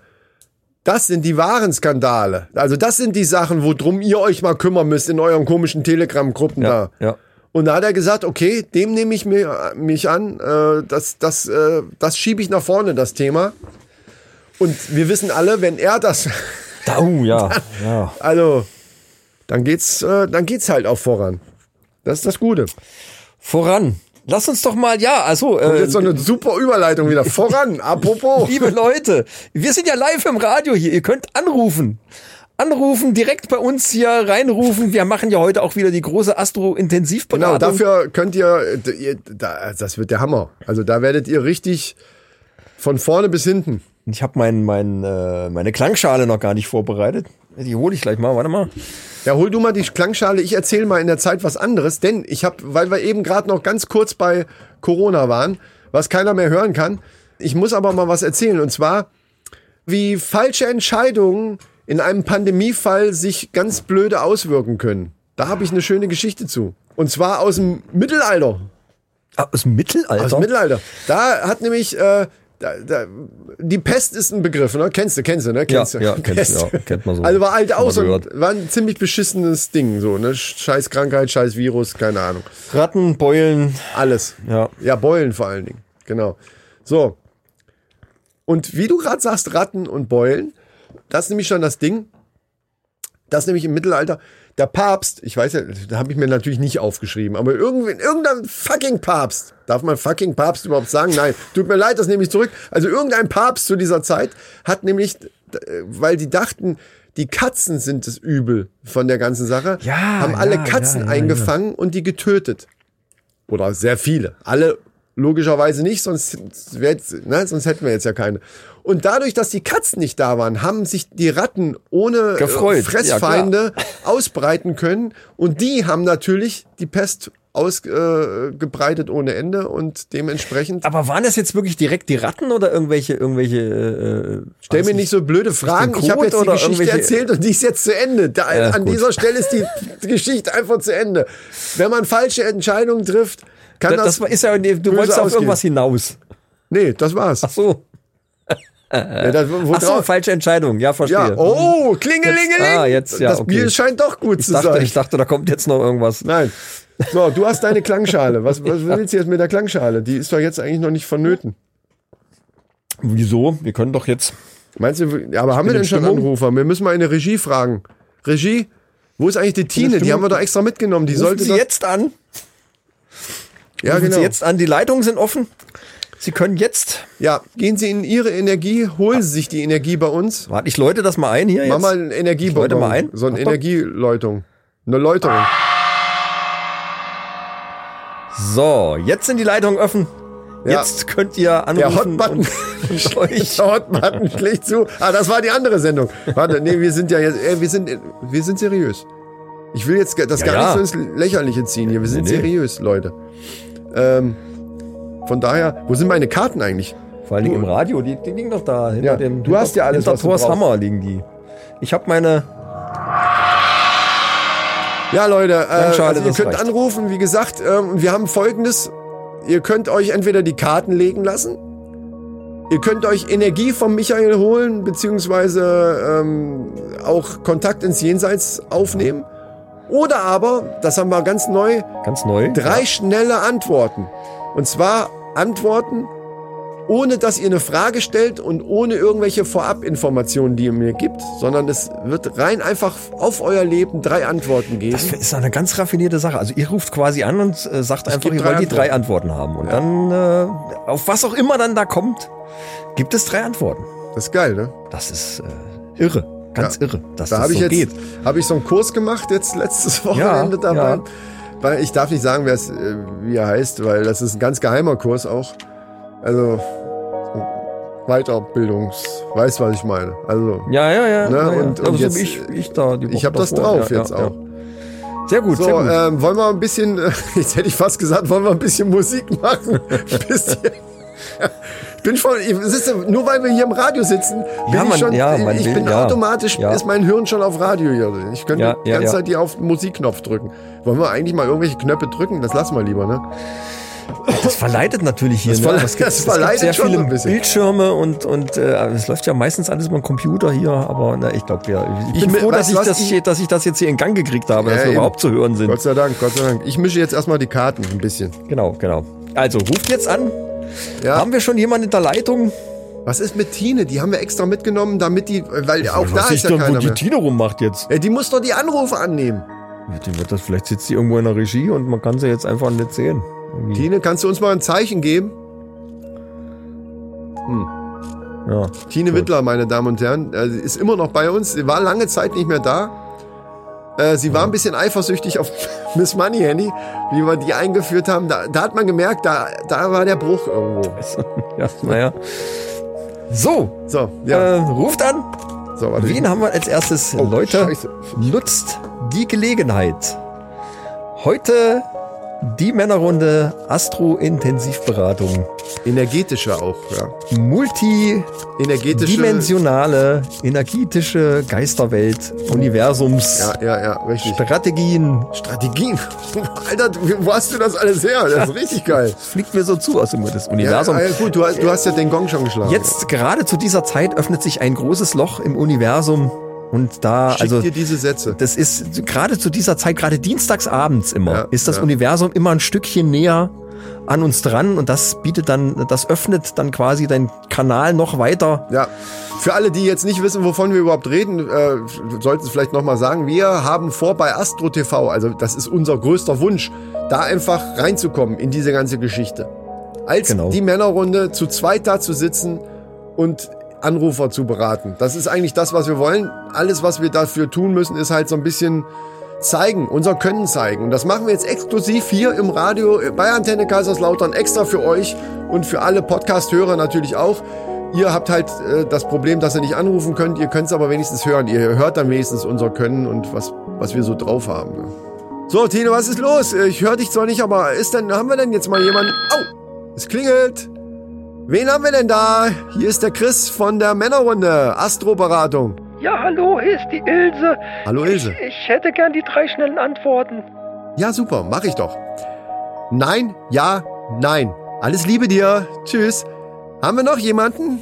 S2: Das sind die wahren Skandale. Also das sind die Sachen, worum ihr euch mal kümmern müsst in euren komischen Telegram-Gruppen da.
S1: ja.
S2: Und da hat er gesagt, okay, dem nehme ich mir, mich an, äh, das, das, äh, das schiebe ich nach vorne, das Thema. Und wir wissen alle, wenn er das,
S1: Da, oh, ja. ja.
S2: also, dann geht's, äh, dann geht's halt auch voran. Das ist das Gute.
S1: Voran. Lass uns doch mal, ja, also, äh,
S2: jetzt so eine super Überleitung wieder. Voran, apropos.
S1: liebe Leute, wir sind ja live im Radio hier. Ihr könnt anrufen. Anrufen, direkt bei uns hier reinrufen. Wir machen ja heute auch wieder die große Astro-Intensivberatung.
S2: Genau, dafür könnt ihr, das wird der Hammer. Also da werdet ihr richtig von vorne bis hinten.
S1: Ich habe mein, mein, äh, meine Klangschale noch gar nicht vorbereitet. Die hole ich gleich mal. Warte mal.
S2: Ja, hol du mal die Klangschale. Ich erzähle mal in der Zeit was anderes, denn ich habe, weil wir eben gerade noch ganz kurz bei Corona waren, was keiner mehr hören kann. Ich muss aber mal was erzählen und zwar, wie falsche Entscheidungen in einem Pandemiefall sich ganz blöde auswirken können. Da habe ich eine schöne Geschichte zu. Und zwar aus dem Mittelalter.
S1: Ah, aus dem Mittelalter?
S2: Aus dem Mittelalter. Da hat nämlich äh, da, da, die Pest ist ein Begriff, ne? Kennst du, kennst du, ne? Kennst
S1: Ja,
S2: du?
S1: ja, kennst du, ja, kennt man so.
S2: Also war alt
S1: Schon mal
S2: aus und
S1: gehört.
S2: war ein ziemlich beschissenes Ding, so, ne? Scheiß Krankheit, scheiß Virus, keine Ahnung.
S1: Ratten, Beulen.
S2: Alles.
S1: Ja.
S2: Ja, Beulen vor allen Dingen. Genau. So. Und wie du gerade sagst, Ratten und Beulen, das ist nämlich schon das Ding. Das ist nämlich im Mittelalter. Der Papst, ich weiß ja, da habe ich mir natürlich nicht aufgeschrieben, aber irgendwie, irgendein fucking Papst. Darf man fucking Papst überhaupt sagen? Nein, tut mir leid, das nehme ich zurück. Also irgendein Papst zu dieser Zeit hat nämlich, äh, weil die dachten, die Katzen sind das Übel von der ganzen Sache,
S1: Ja,
S2: haben alle
S1: ja,
S2: Katzen
S1: ja, ja,
S2: eingefangen und die getötet. Oder sehr viele. Alle logischerweise nicht, sonst, wär, ne, sonst hätten wir jetzt ja keine. Und dadurch, dass die Katzen nicht da waren, haben sich die Ratten ohne
S1: Gefreut.
S2: äh, Fressfeinde ausbreiten können. Und die haben natürlich die Pest ausgebreitet äh, ohne Ende und dementsprechend.
S1: Aber waren das jetzt wirklich direkt die Ratten oder irgendwelche, irgendwelche, äh,
S2: Stell
S1: weiß
S2: mir
S1: ich-
S2: nicht so blöde Fragen. Ich habe jetzt die Geschichte erzählt und die ist jetzt zu Ende. Da,
S1: Ja,
S2: an
S1: gut.
S2: dieser Stelle ist die, Geschichte einfach zu Ende. Wenn man falsche Entscheidungen trifft, kann
S1: Das,
S2: das.
S1: das ist ja, du wolltest auf irgendwas hinaus.
S2: nee, das war's.
S1: Ach so.
S2: Ja, das,
S1: Ach so, falsche Entscheidung. Ja, verstehe.
S2: Ja, oh, klingelingeling.
S1: Jetzt- ah, jetzt, ja,
S2: das
S1: okay.
S2: Bier scheint doch gut
S1: ich
S2: zu
S1: dachte,
S2: sein.
S1: ich dachte, da kommt jetzt noch irgendwas.
S2: Nein. So, du hast deine Klangschale. Was, was willst du jetzt mit der Klangschale? Die ist doch jetzt eigentlich noch nicht vonnöten.
S1: Wieso? Wir können doch jetzt.
S2: Meinst du, ja, aber haben wir denn schon
S1: Stimmung.
S2: Anrufer? Wir müssen mal in der Regie fragen. Regie? Wo ist eigentlich die Tine? Die haben wir doch extra mitgenommen. Die
S1: Rufen
S2: sollte
S1: Sie jetzt an.
S2: ja,
S1: Rufen
S2: genau.
S1: Sie jetzt an. Die Leitungen sind offen. Sie können jetzt.
S2: Ja, gehen Sie in Ihre Energie, holen Sie sich die Energie bei uns.
S1: Warte, ich läute das mal ein hier.
S2: Mach
S1: Jetzt.
S2: mal eine Energiebonbon.
S1: läute mal ein.
S2: So eine
S1: Achtung.
S2: Energieläutung. Eine Läuterung.
S1: So, jetzt sind die Leitungen offen.
S2: Ja.
S1: Jetzt könnt ihr
S2: Der
S1: anrufen
S2: Hotbutton.
S1: und euch.
S2: Der Hotbutton schlägt zu. Ah, das war die andere Sendung. Warte, nee, wir sind ja jetzt, ey, wir sind, wir sind seriös. Ich will jetzt das
S1: Ja,
S2: gar
S1: ja.
S2: nicht so ins Lächerliche ziehen hier. Wir sind
S1: Nee, nee.
S2: seriös, Leute. Ähm, von daher, wo sind meine Karten eigentlich?
S1: Vor allen Dingen im Radio, die, die liegen doch da. Hinter
S2: Ja,
S1: dem,
S2: du hast ja alles,
S1: hinter
S2: was du.
S1: Hammer liegen die. Ich habe meine.
S2: Ja, Leute, äh, also ihr könnt
S1: reicht.
S2: anrufen. Wie gesagt, ähm, wir haben folgendes. Ihr könnt euch entweder die Karten legen lassen. Ihr könnt euch Energie vom Michael holen, beziehungsweise ähm, auch Kontakt ins Jenseits aufnehmen. Oder aber, das haben wir ganz neu,
S1: Ganz neu.
S2: drei schnelle Antworten. Und zwar Antworten, ohne dass ihr eine Frage stellt und ohne irgendwelche Vorabinformationen, die ihr mir gibt, sondern es wird rein einfach auf euer Leben drei Antworten geben.
S1: Das ist eine ganz raffinierte Sache. Also ihr ruft quasi an und äh, sagt einfach,
S2: gibt
S1: ihr
S2: drei
S1: wollt die drei Antworten haben. Und dann, äh, auf was auch immer dann da kommt, gibt es drei Antworten.
S2: Das ist geil, ne?
S1: Das ist äh, irre. Ganz irre, dass
S2: Da
S1: das
S2: habe ich
S1: so
S2: jetzt
S1: geht.
S2: habe ich so einen Kurs gemacht jetzt letztes Wochenende
S1: Ja,
S2: dabei.
S1: ja.
S2: Weil ich darf nicht sagen, wer es, äh, wie er heißt, weil das ist ein ganz geheimer Kurs auch. Also Weiterbildungs, weißt was ich meine. Also
S1: Ja, ja, ja.
S2: Ne,
S1: ja, ja.
S2: und- und
S1: also
S2: jetzt-
S1: ich, ich da. Die
S2: ich habe
S1: Woche
S2: das drauf
S1: Ja,
S2: jetzt
S1: ja,
S2: auch.
S1: Ja. Sehr gut,
S2: So,
S1: sehr gut.
S2: ähm, wollen wir ein bisschen, jetzt hätte ich fast gesagt, wollen wir ein bisschen Musik machen? Bisschen. Ich bin schon, ich, ja- nur weil wir hier im Radio sitzen, bin
S1: Ja,
S2: ich
S1: man-
S2: schon,
S1: ja,
S2: ich
S1: will-
S2: bin
S1: ja.
S2: automatisch,
S1: Ja.
S2: ist mein Hirn schon auf Radio hier. Ich könnte
S1: Ja,
S2: die ganze. Zeit hier auf Musikknopf drücken. Wollen wir eigentlich mal irgendwelche Knöpfe drücken? Das lassen wir lieber, ne?
S1: Das verleitet natürlich hier.
S2: Das
S1: ne? es gibt,
S2: das
S1: es gibt
S2: verleitet
S1: sehr viele
S2: so ein bisschen.
S1: Bildschirme und, und äh, es läuft ja meistens alles über den Computer hier. Aber na, ich glaube, ja, ich bin
S2: Ich
S1: froh, dass ich, das,
S2: Ich-
S1: dass ich das jetzt hier in Gang gekriegt habe, dass wir
S2: eben.
S1: überhaupt zu hören sind.
S2: Gott sei Dank, Gott sei Dank. Ich mische jetzt erstmal die Karten ein bisschen.
S1: Genau, genau. Also ruft jetzt an.
S2: Ja.
S1: Haben wir schon jemanden in der Leitung?
S2: Was ist mit Tine? Die haben wir extra mitgenommen, damit die, weil auch da ist
S1: ich
S2: ja
S1: dann, wo
S2: keiner
S1: die
S2: mehr.
S1: Tine rummacht jetzt.
S2: Ja, die muss doch die Anrufe annehmen.
S1: Ja, die wird das, vielleicht sitzt sie irgendwo in der Regie und man kann sie jetzt einfach nicht sehen. Irgendwie.
S2: Tine, kannst du uns mal ein Zeichen geben?
S1: Ja.
S2: Tine Wittler, meine Damen und Herren, äh, ist immer noch bei uns. Sie war lange Zeit nicht mehr da. Äh, Sie war ein bisschen eifersüchtig auf Miss Money Handy, wie wir die eingeführt haben. Da, da hat man gemerkt, da, da war der Bruch irgendwo.
S1: ja, naja. So,
S2: So, ja.
S1: äh, ruft an.
S2: so, warte.
S1: Wen haben wir als erstes?
S2: Oh,
S1: Leute,
S2: Scheiße.
S1: nutzt die Gelegenheit. Heute die Männerrunde Astro-Intensivberatung.
S2: Energetische auch, ja.
S1: Multidimensionale, energetische Geisterwelt, Universums,
S2: Ja, ja, ja, richtig.
S1: Strategien.
S2: Strategien. Alter, wo hast du das alles her? Das ist richtig geil.
S1: Das fliegt mir so zu aus dem das
S2: Ja,
S1: Universum.
S2: ja, gut, du hast, du hast ja den Gong schon geschlagen.
S1: Jetzt, gerade zu dieser Zeit, öffnet sich ein großes Loch im Universum. Und da,
S2: Schick
S1: also,
S2: dir diese Sätze.
S1: das ist gerade zu dieser Zeit, gerade dienstagsabends immer,
S2: Ja,
S1: ist das
S2: ja.
S1: Universum immer ein Stückchen näher an uns dran und das bietet dann, das öffnet dann quasi deinen Kanal noch weiter.
S2: Ja, für alle, die jetzt nicht wissen, wovon wir überhaupt reden, äh, sollten es vielleicht nochmal sagen. Wir haben vor bei Astro TV, also das ist unser größter Wunsch, da einfach reinzukommen in diese ganze Geschichte. Als
S1: Genau.
S2: die Männerrunde zu zweit da zu sitzen und Anrufer zu beraten. Das ist eigentlich das, was wir wollen. Alles, was wir dafür tun müssen, ist halt so ein bisschen zeigen, unser Können zeigen. Und das machen wir jetzt exklusiv hier im Radio bei Antenne Kaiserslautern extra für euch und für alle Podcast-Hörer natürlich auch. Ihr habt halt äh, das Problem, dass ihr nicht anrufen könnt. Ihr könnt es aber wenigstens hören. Ihr hört dann wenigstens unser Können und was, was wir so drauf haben. So, Tine, was ist los? Ich höre dich zwar nicht, aber ist denn, haben wir denn jetzt mal jemanden? Au, es klingelt. Wen haben wir denn da? Hier ist der Chris von der Männerrunde, Astroberatung.
S5: Ja, hallo, hier ist die Ilse.
S2: Hallo Ilse.
S5: Ich, ich hätte gern die drei schnellen Antworten.
S2: Ja, super, mach ich doch. Nein, ja, nein. Alles Liebe dir. Tschüss. Haben wir noch jemanden?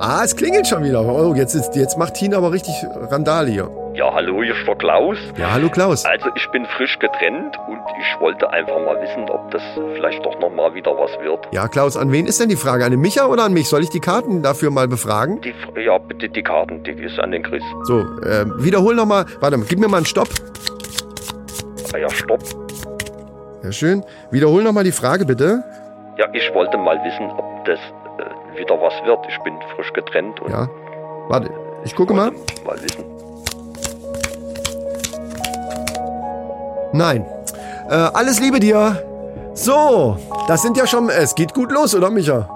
S2: Ah, es klingelt schon wieder. Oh, jetzt, ist, jetzt macht Tina aber richtig Randal hier.
S6: Ja, hallo, hier ist der Klaus.
S2: Ja, hallo Klaus.
S6: Also ich bin frisch getrennt und ich wollte einfach mal wissen, ob das vielleicht doch noch mal wieder was wird.
S2: Ja, Klaus, an wen ist denn die Frage? An den Micha oder an mich? Soll ich die Karten dafür mal befragen?
S6: Die, ja, bitte die Karten, die ist an den Chris.
S2: So, äh, wiederhol nochmal. Warte mal, gib mir mal einen Stopp.
S6: Ah ja, stopp.
S2: Ja, schön. Wiederhol nochmal die Frage, bitte.
S6: Ja, ich wollte mal wissen, ob das äh, wieder was wird. Ich bin frisch getrennt und
S2: Ja. Warte, ich gucke mal.
S6: mal wissen.
S2: Nein. Äh, alles Liebe dir. So, das sind ja schon. Es geht gut los, oder Micha?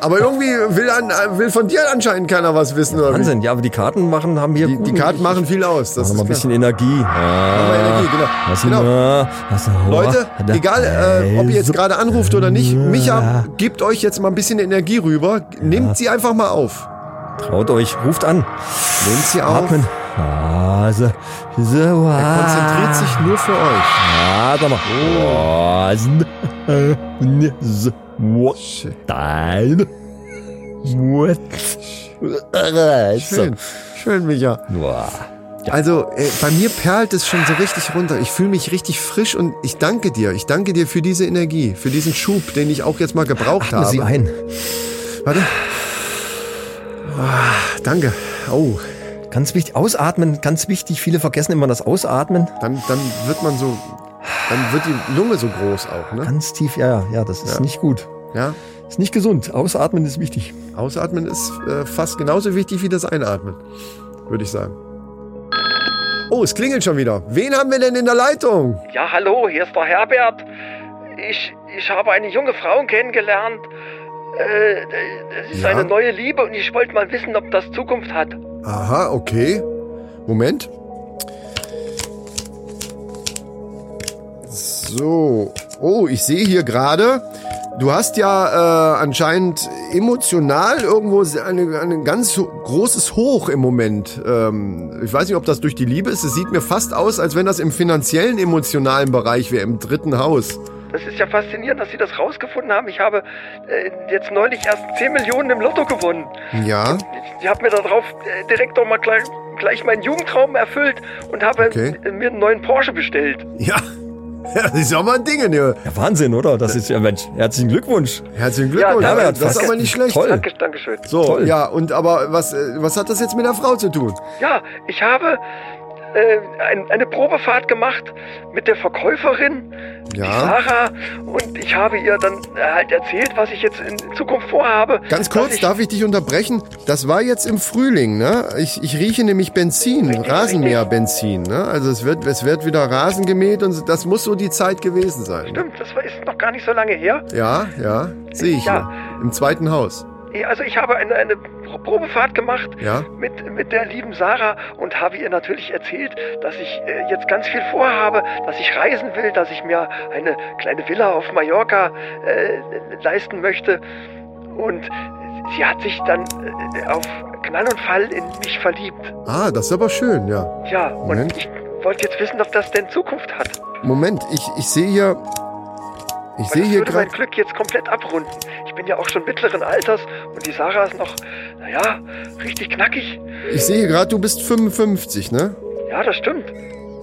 S2: Aber irgendwie will, an, äh, will von dir anscheinend keiner was wissen, oder wie?
S1: Wahnsinn, ja, aber die Karten machen, haben hier
S2: Die, die Karten machen viel aus. Das ist
S1: ein bisschen Energie.
S2: Machen wir Energie, genau.
S1: Was
S2: genau.
S1: Na, was,
S2: Leute, egal äh, ob ihr jetzt gerade anruft oder nicht, Micha gibt euch jetzt mal ein bisschen Energie rüber. Nehmt sie einfach mal auf.
S1: Traut euch, ruft an.
S2: Nehmt sie auf.
S1: Atmen. Ah, so, so,
S2: Er konzentriert sich nur für euch.
S1: Ah, sag mal. Oh, so, so, wo- Dein. What?
S2: Schön. Schön, Micha.
S1: Boah.
S2: Also, äh, bei mir perlt es schon so richtig runter. Ich fühle mich richtig frisch und ich danke dir. Ich danke dir für diese Energie, für diesen Schub, den ich auch jetzt mal gebraucht
S1: Atme
S2: habe.
S1: sie ein.
S2: Warte. Ah, danke. Oh,
S1: Ganz wichtig, ausatmen, ganz wichtig. Viele vergessen immer das Ausatmen.
S2: dann, dann wird man so, dann wird die Lunge so groß auch, ne?
S1: Ganz tief, ja, ja, ja, das ist
S2: Ja.
S1: nicht gut.
S2: Ja.
S1: Ist nicht gesund. Ausatmen ist wichtig.
S2: Ausatmen ist äh, fast genauso wichtig wie das Einatmen, würde ich sagen. Oh, es klingelt schon wieder. Wen haben wir denn in der Leitung?
S5: Ja, hallo, hier ist der Herbert. Ich, ich habe eine junge Frau kennengelernt. Äh, das ist
S2: Ja.
S5: eine neue Liebe und ich wollte mal wissen, ob das Zukunft hat.
S2: Aha, okay. Moment. So. Oh, ich sehe hier gerade, du hast ja äh, anscheinend emotional irgendwo ein ganz großes Hoch im Moment. Ähm, ich weiß nicht, ob das durch die Liebe ist. Es sieht mir fast aus, als wenn das im finanziellen, emotionalen Bereich wäre, im dritten Haus.
S5: Das ist ja faszinierend, dass Sie das rausgefunden haben. Ich habe äh, jetzt neulich erst 10 Millionen im Lotto gewonnen.
S2: Ja,
S5: Ich habe mir darauf äh, direkt doch mal gleich, gleich meinen Jugendtraum erfüllt und habe
S2: Okay.
S5: äh, mir einen neuen Porsche bestellt.
S2: ja. Ja, das ist auch mal ein Ding, ne?
S1: Ja, Wahnsinn, oder? Das ist ja, Mensch, herzlichen Glückwunsch.
S2: Herzlichen Glückwunsch.
S5: Ja,
S2: Ja,
S1: Herbert,
S2: das ist aber nicht schlecht.
S1: Toll.
S5: Danke, Dankeschön.
S2: So,
S1: Toll.
S2: ja, und aber was, äh, was hat das jetzt mit der Frau zu tun?
S5: Ja, ich habe äh, ein, eine Probefahrt gemacht mit der Verkäuferin, die
S2: Ja.
S5: Sarah, und ich habe ihr dann halt erzählt, was ich jetzt in Zukunft vorhabe.
S2: Ganz kurz,
S5: ich,
S2: darf ich dich unterbrechen? Das war jetzt im Frühling, ne? Ich, ich rieche nämlich Benzin,
S5: Richtig,
S2: Rasenmäherbenzin, ne? Also es wird, es wird wieder Rasen gemäht und das muss so die Zeit gewesen sein.
S5: Stimmt, das ist noch gar nicht so lange her.
S2: Ja, ja, sehe ich
S5: Ja.
S2: hier. Im zweiten Haus.
S5: Also ich habe eine, eine Pro- Probefahrt gemacht
S2: Ja.
S5: mit, mit der lieben Sarah und habe ihr natürlich erzählt, dass ich äh, jetzt ganz viel vorhabe, dass ich reisen will, dass ich mir eine kleine Villa auf Mallorca äh, leisten möchte. Und sie hat sich dann äh, auf Knall und Fall in mich verliebt.
S2: Ah, das ist aber schön, ja.
S5: Ja, und
S2: Moment.
S5: ich wollte jetzt wissen, ob das denn Zukunft hat.
S2: Moment, ich, ich sehe hier. Ich sehe hier
S5: würde mein
S2: gerade.
S5: Glück jetzt komplett abrunden. Ich bin ja auch schon mittleren Alters und die Sarah ist noch, naja, richtig knackig.
S2: Ich sehe gerade, du bist 55, ne?
S5: Ja, das stimmt.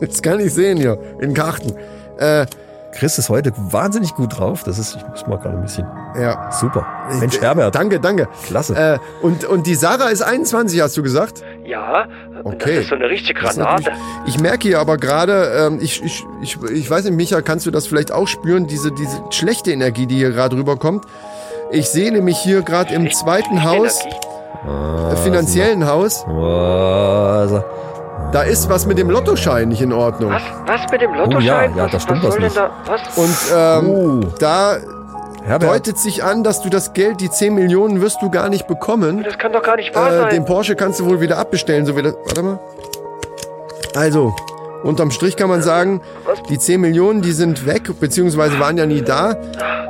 S2: Jetzt kann ich sehen hier in Karten. Äh,
S1: Chris ist heute wahnsinnig gut drauf. Das ist, ich muss mal gerade ein bisschen.
S2: ja.
S1: Super. Mensch, Herbert.
S2: Danke, danke.
S1: Klasse.
S2: Äh, und, und die Sarah ist 21, hast du gesagt?
S5: Ja,
S2: Okay.
S5: das ist so eine richtige Granate.
S2: Ich merke hier aber gerade, ähm, ich, ich, ich, ich weiß nicht, Micha, kannst du das vielleicht auch spüren, diese, diese schlechte Energie, die hier gerade rüberkommt? Ich sehe nämlich hier gerade im zweiten Haus, äh, finanziellen Haus, da ist was mit dem Lottoschein nicht in Ordnung.
S5: Was? Was mit dem Lottoschein?
S1: Oh ja, ja, da stimmt
S5: was
S1: was nicht.
S5: da? Was?
S2: Und ähm,
S1: Oh.
S2: da
S1: Herbert.
S2: deutet sich an, dass du das Geld, die 10 Millionen, wirst du gar nicht bekommen.
S5: das kann doch gar nicht wahr
S2: Äh,
S5: sein.
S2: den Porsche kannst du wohl wieder abbestellen, so wie das. Warte mal. Also, unterm Strich kann man sagen, die 10 Millionen, die sind weg, beziehungsweise waren ja nie da.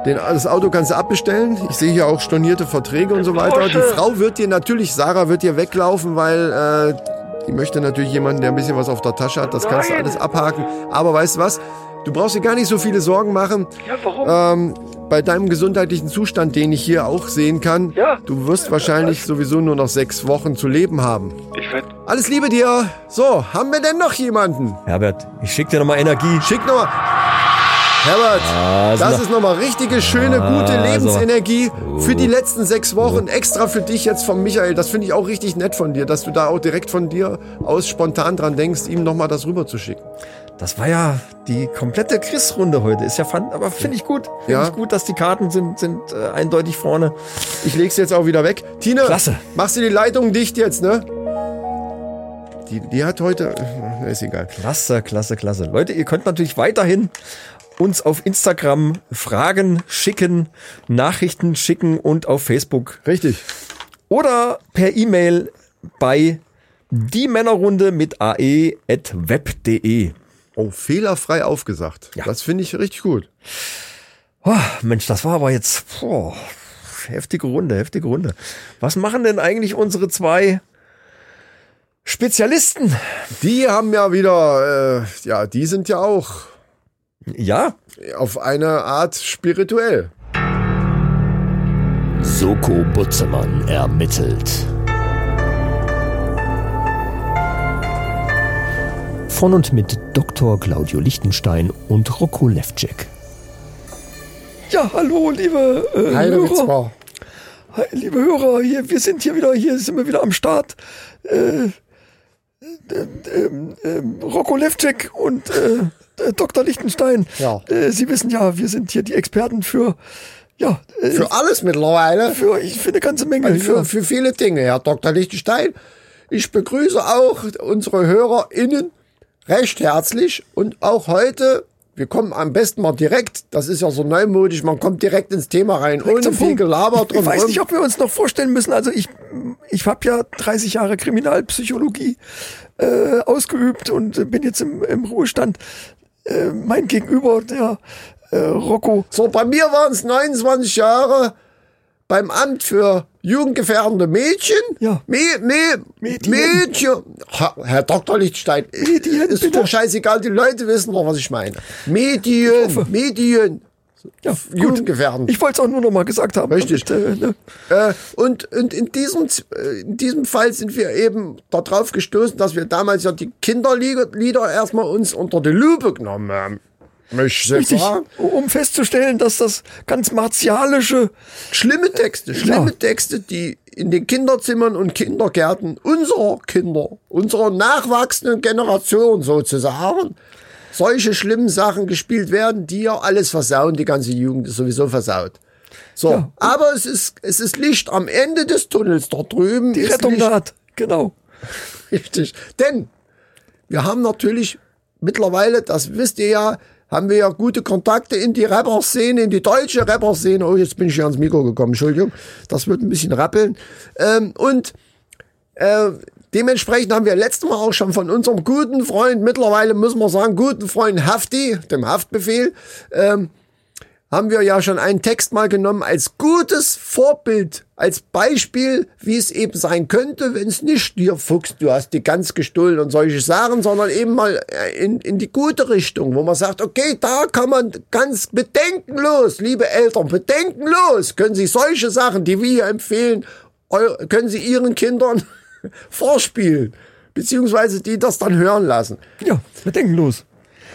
S2: Den, das Auto kannst du abbestellen. Ich sehe hier auch stornierte Verträge und so weiter. Die Frau wird dir natürlich, Sarah wird dir weglaufen, weil äh, die möchte natürlich jemanden, der ein bisschen was auf der Tasche hat. Das kannst du alles abhaken. Aber weißt du was? Du brauchst dir gar nicht so viele Sorgen machen.
S5: ja, warum?
S2: Ähm, bei deinem gesundheitlichen Zustand, den ich hier auch sehen kann,
S5: Ja.
S2: du wirst wahrscheinlich sowieso nur noch sechs Wochen zu leben haben.
S5: ich werd,
S2: Alles Liebe dir. So, haben wir denn noch jemanden?
S1: Herbert, ich schick dir nochmal Energie.
S2: Schick nochmal. Herbert,
S1: Also
S2: das
S1: noch-
S2: ist nochmal richtige, schöne, gute
S1: Also.
S2: Lebensenergie für die letzten sechs Wochen. Extra für dich jetzt von Michael. Das finde ich auch richtig nett von dir, dass du da auch direkt von dir aus spontan dran denkst, ihm nochmal das rüberzuschicken.
S1: Das war ja die komplette Chris-Runde heute. Ist ja fun, aber finde ich gut. Finde
S2: Ja.
S1: ich gut, dass die Karten sind, sind äh, eindeutig vorne.
S2: Ich leg's jetzt auch wieder weg. Tine,
S1: Klasse.
S2: machst du die Leitung dicht jetzt, ne? Die, die hat heute, ist egal.
S1: Klasse, klasse, klasse. Leute, ihr könnt natürlich weiterhin uns auf Instagram Fragen schicken, Nachrichten schicken und auf Facebook
S2: Richtig.
S1: oder per E-Mail bei die Männerrunde mit ae.web.de.
S2: Oh, fehlerfrei aufgesagt.
S1: Ja.
S2: Das finde ich richtig gut.
S1: Oh, Mensch, das war aber jetzt boah, heftige Runde, heftige Runde. Was machen denn eigentlich unsere zwei Spezialisten?
S2: Die haben ja wieder, äh, ja, die sind ja auch
S1: Ja,
S2: auf eine Art spirituell.
S3: Soko Butzemann ermittelt. Von und mit Dr. Claudio Lichtenstein und Rocco Levcek.
S1: ja, hallo, liebe äh, Hörer. Hi, liebe Hörer, hier, wir sind hier wieder, hier sind wir wieder am Start. Äh, ähm, ähm, Rocco Levcek und äh, äh, Dr. Lichtenstein.
S2: Ja.
S1: Äh, Sie wissen ja, wir sind hier die Experten für, ja, äh,
S2: Für alles mittlerweile.
S1: für, ich für eine ganze Menge.
S2: Und für,
S1: ja.
S2: für viele Dinge, Herr Dr. Lichtenstein. Ich begrüße auch unsere HörerInnen recht herzlich und auch heute, wir kommen am besten mal direkt, das ist ja so neumodisch, man kommt direkt ins Thema rein, ohne
S1: Zum
S2: viel. Gelaber
S1: Ich, ich weiß nicht, ob wir uns noch vorstellen müssen. Also ich, ich habe ja 30 Jahre Kriminalpsychologie äh, ausgeübt und bin jetzt im, im Ruhestand. Äh, mein Gegenüber, der äh, Rocco,
S2: So, bei mir waren es 29 Jahre beim Amt für jugendgefährdende Mädchen.
S1: Ja.
S2: Me, me,
S1: Mädchen.
S2: Mädchen. Herr Dr. Lichtstein,
S1: Mädchen,
S2: ist
S1: bitte.
S2: doch scheißegal, die Leute wissen doch, was ich meine. Medien, Medien.
S1: Ja,
S2: jugendgefährdend.
S1: Ich wollte es auch nur noch mal gesagt haben.
S2: Richtig.
S1: Damit, äh, ne?
S2: Äh, und, und in diesem, äh, in diesem Fall sind wir eben darauf gestoßen, dass wir damals ja die Kinderlieder Lieder erstmal uns unter die Lupe genommen haben. Möchte ich jetzt
S1: Richtig,
S2: sagen.
S1: um festzustellen, dass das ganz martialische,
S2: Schlimme Texte, schlimme Texte, die in den Kinderzimmern und Kindergärten unserer Kinder, unserer nachwachsenden Generation sozusagen, solche schlimmen Sachen gespielt werden, die ja alles versauen, die ganze Jugend ist sowieso versaut. So,
S1: Ja.
S2: aber es ist, es ist Licht am Ende des Tunnels dort drüben.
S1: die Rettung naht. Genau.
S2: Richtig. Denn wir haben natürlich mittlerweile, das wisst ihr ja, haben wir ja gute Kontakte in die Rapper-Szene, in die deutsche Rapper-Szene. Oh, jetzt bin ich hier ans Mikro gekommen, Entschuldigung. Das wird ein bisschen rappeln. Ähm, und äh, dementsprechend haben wir letztes Mal auch schon von unserem guten Freund, mittlerweile müssen wir sagen, guten Freund Hafti, dem Haftbefehl, ähm, haben wir ja schon einen Text mal genommen als gutes Vorbild, als Beispiel, wie es eben sein könnte, wenn es nicht dir Fuchs, du hast die ganz gestohlen und solche Sachen, sondern eben mal äh, in, in die gute Richtung, wo man sagt, okay, da kann man ganz bedenkenlos, liebe Eltern, bedenkenlos, können Sie solche Sachen, die wir hier empfehlen, können Sie Ihren Kindern vorspielen, beziehungsweise die das dann hören lassen.
S1: Ja, bedenkenlos.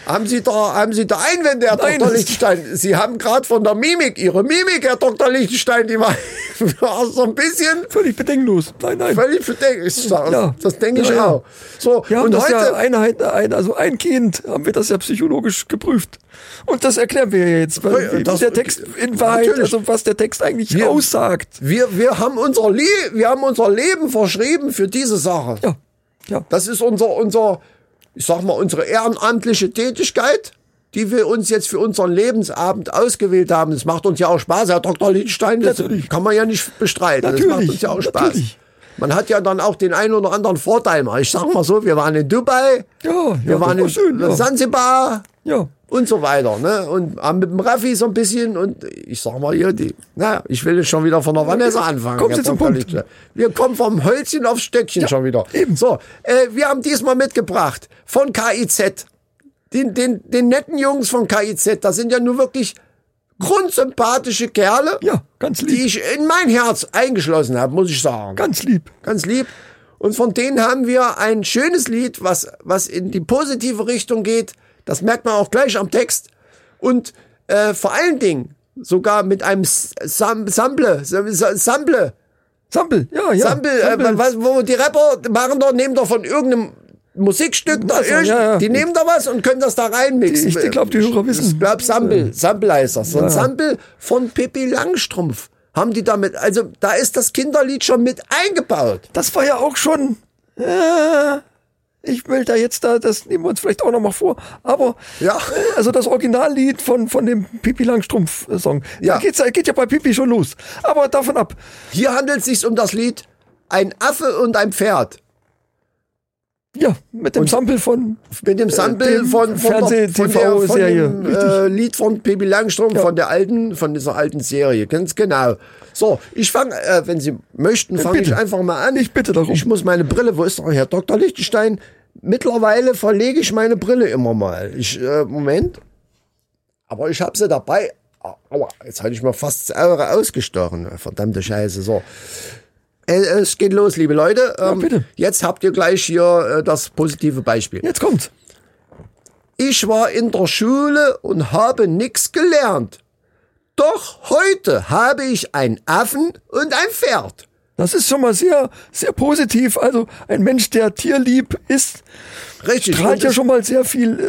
S2: Haben Sie da, haben Sie da Einwände, Herr
S1: Nein,
S2: Dr. Lichtenstein? Sie haben gerade von der Mimik, Ihre Mimik, Herr Dr. Lichtenstein, die war, war so ein bisschen
S1: Völlig bedenkenlos. Nein, nein.
S2: völlig bedenkt. Das,
S1: Ja.
S2: das denke ich
S1: Ja, ja.
S2: auch. So,
S1: Wir haben
S2: und
S1: das
S2: heute,
S1: ja Einheit, ein, also ein Kind haben wir das ja psychologisch geprüft. Und das erklären wir jetzt, weil,
S2: das-
S1: der Text in Wahrheit,
S2: natürlich.
S1: also was der Text eigentlich
S2: Wir-
S1: aussagt.
S2: wir, wir haben unser Le wir haben unser Leben verschrieben für diese Sache.
S1: Ja, ja.
S2: Das ist unser, unser, ich sag mal, unsere ehrenamtliche Tätigkeit, die wir uns jetzt für unseren Lebensabend ausgewählt haben. Das macht uns ja auch Spaß, Herr Dr. Lichtenstein. Das
S1: Natürlich.
S2: kann man ja nicht bestreiten. das
S1: Natürlich,
S2: macht uns ja auch Spaß.
S1: natürlich.
S2: Man hat ja dann auch den einen oder anderen Vorteil. mal. Ich sag mal so, wir waren in Dubai,
S1: Ja, ja,
S2: wir
S1: das
S2: waren
S1: war
S2: in
S1: schön, ja.
S2: Zanzibar
S1: Ja.
S2: Und so weiter. Ne? Und haben mit dem Raffi so ein bisschen und ich sag mal hier, die, na, ich will jetzt schon wieder von der Vanessa anfangen.
S1: Kommen Sie
S2: Herr
S1: zum. Punkt.
S2: Wir kommen vom Hölzchen aufs Stöckchen schon wieder.
S1: eben.
S2: So, äh, wir haben diesmal mitgebracht von KIZ. Den, den, den netten Jungs von KIZ, das sind ja nur wirklich grundsympathische Kerle,
S1: Ja, ganz lieb.
S2: die ich in mein Herz eingeschlossen habe, muss ich sagen
S1: Ganz lieb.
S2: ganz lieb. Und von denen haben wir ein schönes Lied, was, was in die positive Richtung geht. Das merkt man auch gleich am Text. Und äh, vor allen Dingen sogar mit einem Sam Sample, Sam- Sample,
S1: Sample, ja, ja.
S2: Sample, äh, was, wo die Rapper machen doch, nehmen doch von irgendeinem Musikstück, da,
S1: ja, ja.
S2: die nehmen da was und können das da reinmixen.
S1: Ich- ich glaub, die Hörer wissen.
S2: Ich glaube, Sample, Sample heißt das. So ein Sample von Pippi Langstrumpf haben die damit, also da ist das Kinderlied schon mit eingebaut.
S1: Das war ja auch schon. Äh, ich will da jetzt da, das nehmen wir uns vielleicht auch noch mal vor. Aber
S2: Ja.
S1: äh, also das Originallied von von dem Pipi Langstrumpf Song.
S2: Ja.
S1: Da geht's, geht ja bei Pipi schon los. Aber davon ab.
S2: Hier handelt es sich um das Lied Ein Affe und ein Pferd.
S1: Ja, mit dem Sample von
S2: Mit dem Sample
S1: dem
S2: von, von, der, von, der, von dem äh, Lied von Pippi Langstrumpf, von der alten, von dieser alten Serie. Ganz genau. So, ich fange, äh, wenn Sie möchten, fange ich einfach mal an.
S1: Ich bitte darum.
S2: Ich muss meine Brille, wo ist doch Herr Dr. Lichtenstein? Mittlerweile verlege ich meine Brille immer mal. Ich, äh, Moment. Aber ich habe sie dabei. Aua, jetzt hatte ich mir fast das Auge ausgestochen. Verdammte Scheiße. So. Äh, Es geht los, liebe Leute. Ähm,
S1: bitte.
S2: Jetzt habt ihr gleich hier äh, das positive Beispiel.
S1: jetzt kommt's.
S2: Ich war in der Schule und habe nix gelernt. Doch heute habe ich einen Affen und ein Pferd.
S1: Das ist schon mal sehr sehr positiv. Also ein Mensch, der tierlieb ist,
S2: Richtig.
S1: strahlt
S2: und
S1: ja schon mal sehr viel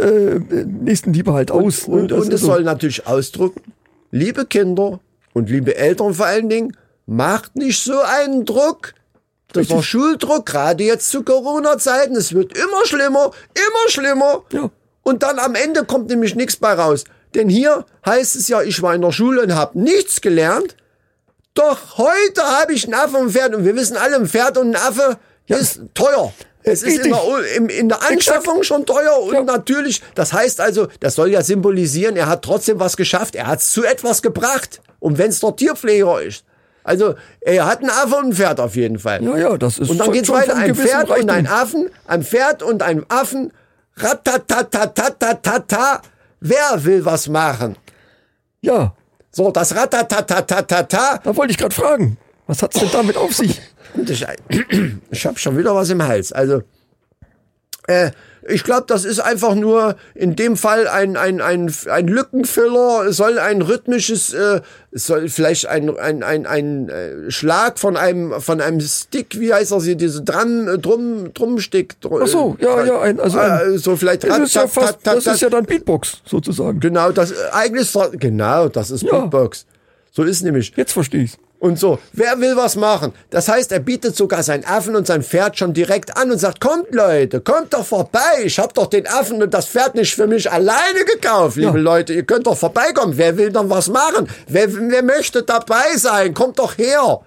S1: äh, Nächstenliebe halt aus. ne?
S2: Und,
S1: Das
S2: und es
S1: so.
S2: soll natürlich ausdrücken, liebe Kinder und liebe Eltern vor allen Dingen, macht nicht so einen Druck. Dieser Schuldruck, gerade jetzt zu Corona-Zeiten, es wird immer schlimmer, immer schlimmer.
S1: Ja.
S2: Und dann am Ende kommt nämlich nichts bei raus. Denn hier heißt es ja, ich war in der Schule und habe nichts gelernt. Doch heute habe ich einen Affe und ein Pferd. Und wir wissen alle, ein Pferd und ein Affe ist teuer. Es ist in
S1: Richtig.
S2: der, im- in der Anschaffung schon teuer und
S1: Ja.
S2: natürlich, das heißt also, das soll ja symbolisieren, er hat trotzdem was geschafft, er hat es zu etwas gebracht. Und wenn es der Tierpfleger ist. Also, er hat einen Affe und ein Pferd auf jeden Fall.
S1: Ja, ja, das ist
S2: Und dann geht's
S1: schon
S2: weiter. Ein Pferd und
S1: Reichtum.
S2: ein Affen, ein Pferd und ein Affen. Ratatatatata. Wer will was machen?
S1: Ja,
S2: So, das Ratatatatata.
S1: da wollte ich gerade fragen. Was hat's denn damit auf sich?
S2: Ich, ich habe schon wieder was im Hals. Also, äh, ich glaube, das ist einfach nur in dem Fall ein, ein, ein, ein Lückenfüller, es soll ein rhythmisches, äh, es soll vielleicht ein, ein, ein, ein äh, Schlag von einem, von einem Stick, wie heißt das hier, diese Drum, äh, Drum, Drumstick. Dr-
S1: Ach so, ja, ja, ein, also ein,
S2: äh, so vielleicht
S1: das ist ja fast,
S2: tat-
S1: das
S2: tat-
S1: ist ja dann Beatbox sozusagen.
S2: Genau, das äh, eigentlich genau, das ist
S1: Ja.
S2: Beatbox. So ist nämlich.
S1: Jetzt verstehe ich's.
S2: Und so, wer will was machen? Das heißt, er bietet sogar sein Affen und sein Pferd schon direkt an und sagt, kommt Leute, kommt doch vorbei. Ich hab doch den Affen und das Pferd nicht für mich alleine gekauft, liebe
S1: Ja.
S2: Leute. Ihr könnt doch vorbeikommen. Wer will doch was machen? Wer, wer möchte dabei sein? Kommt doch her.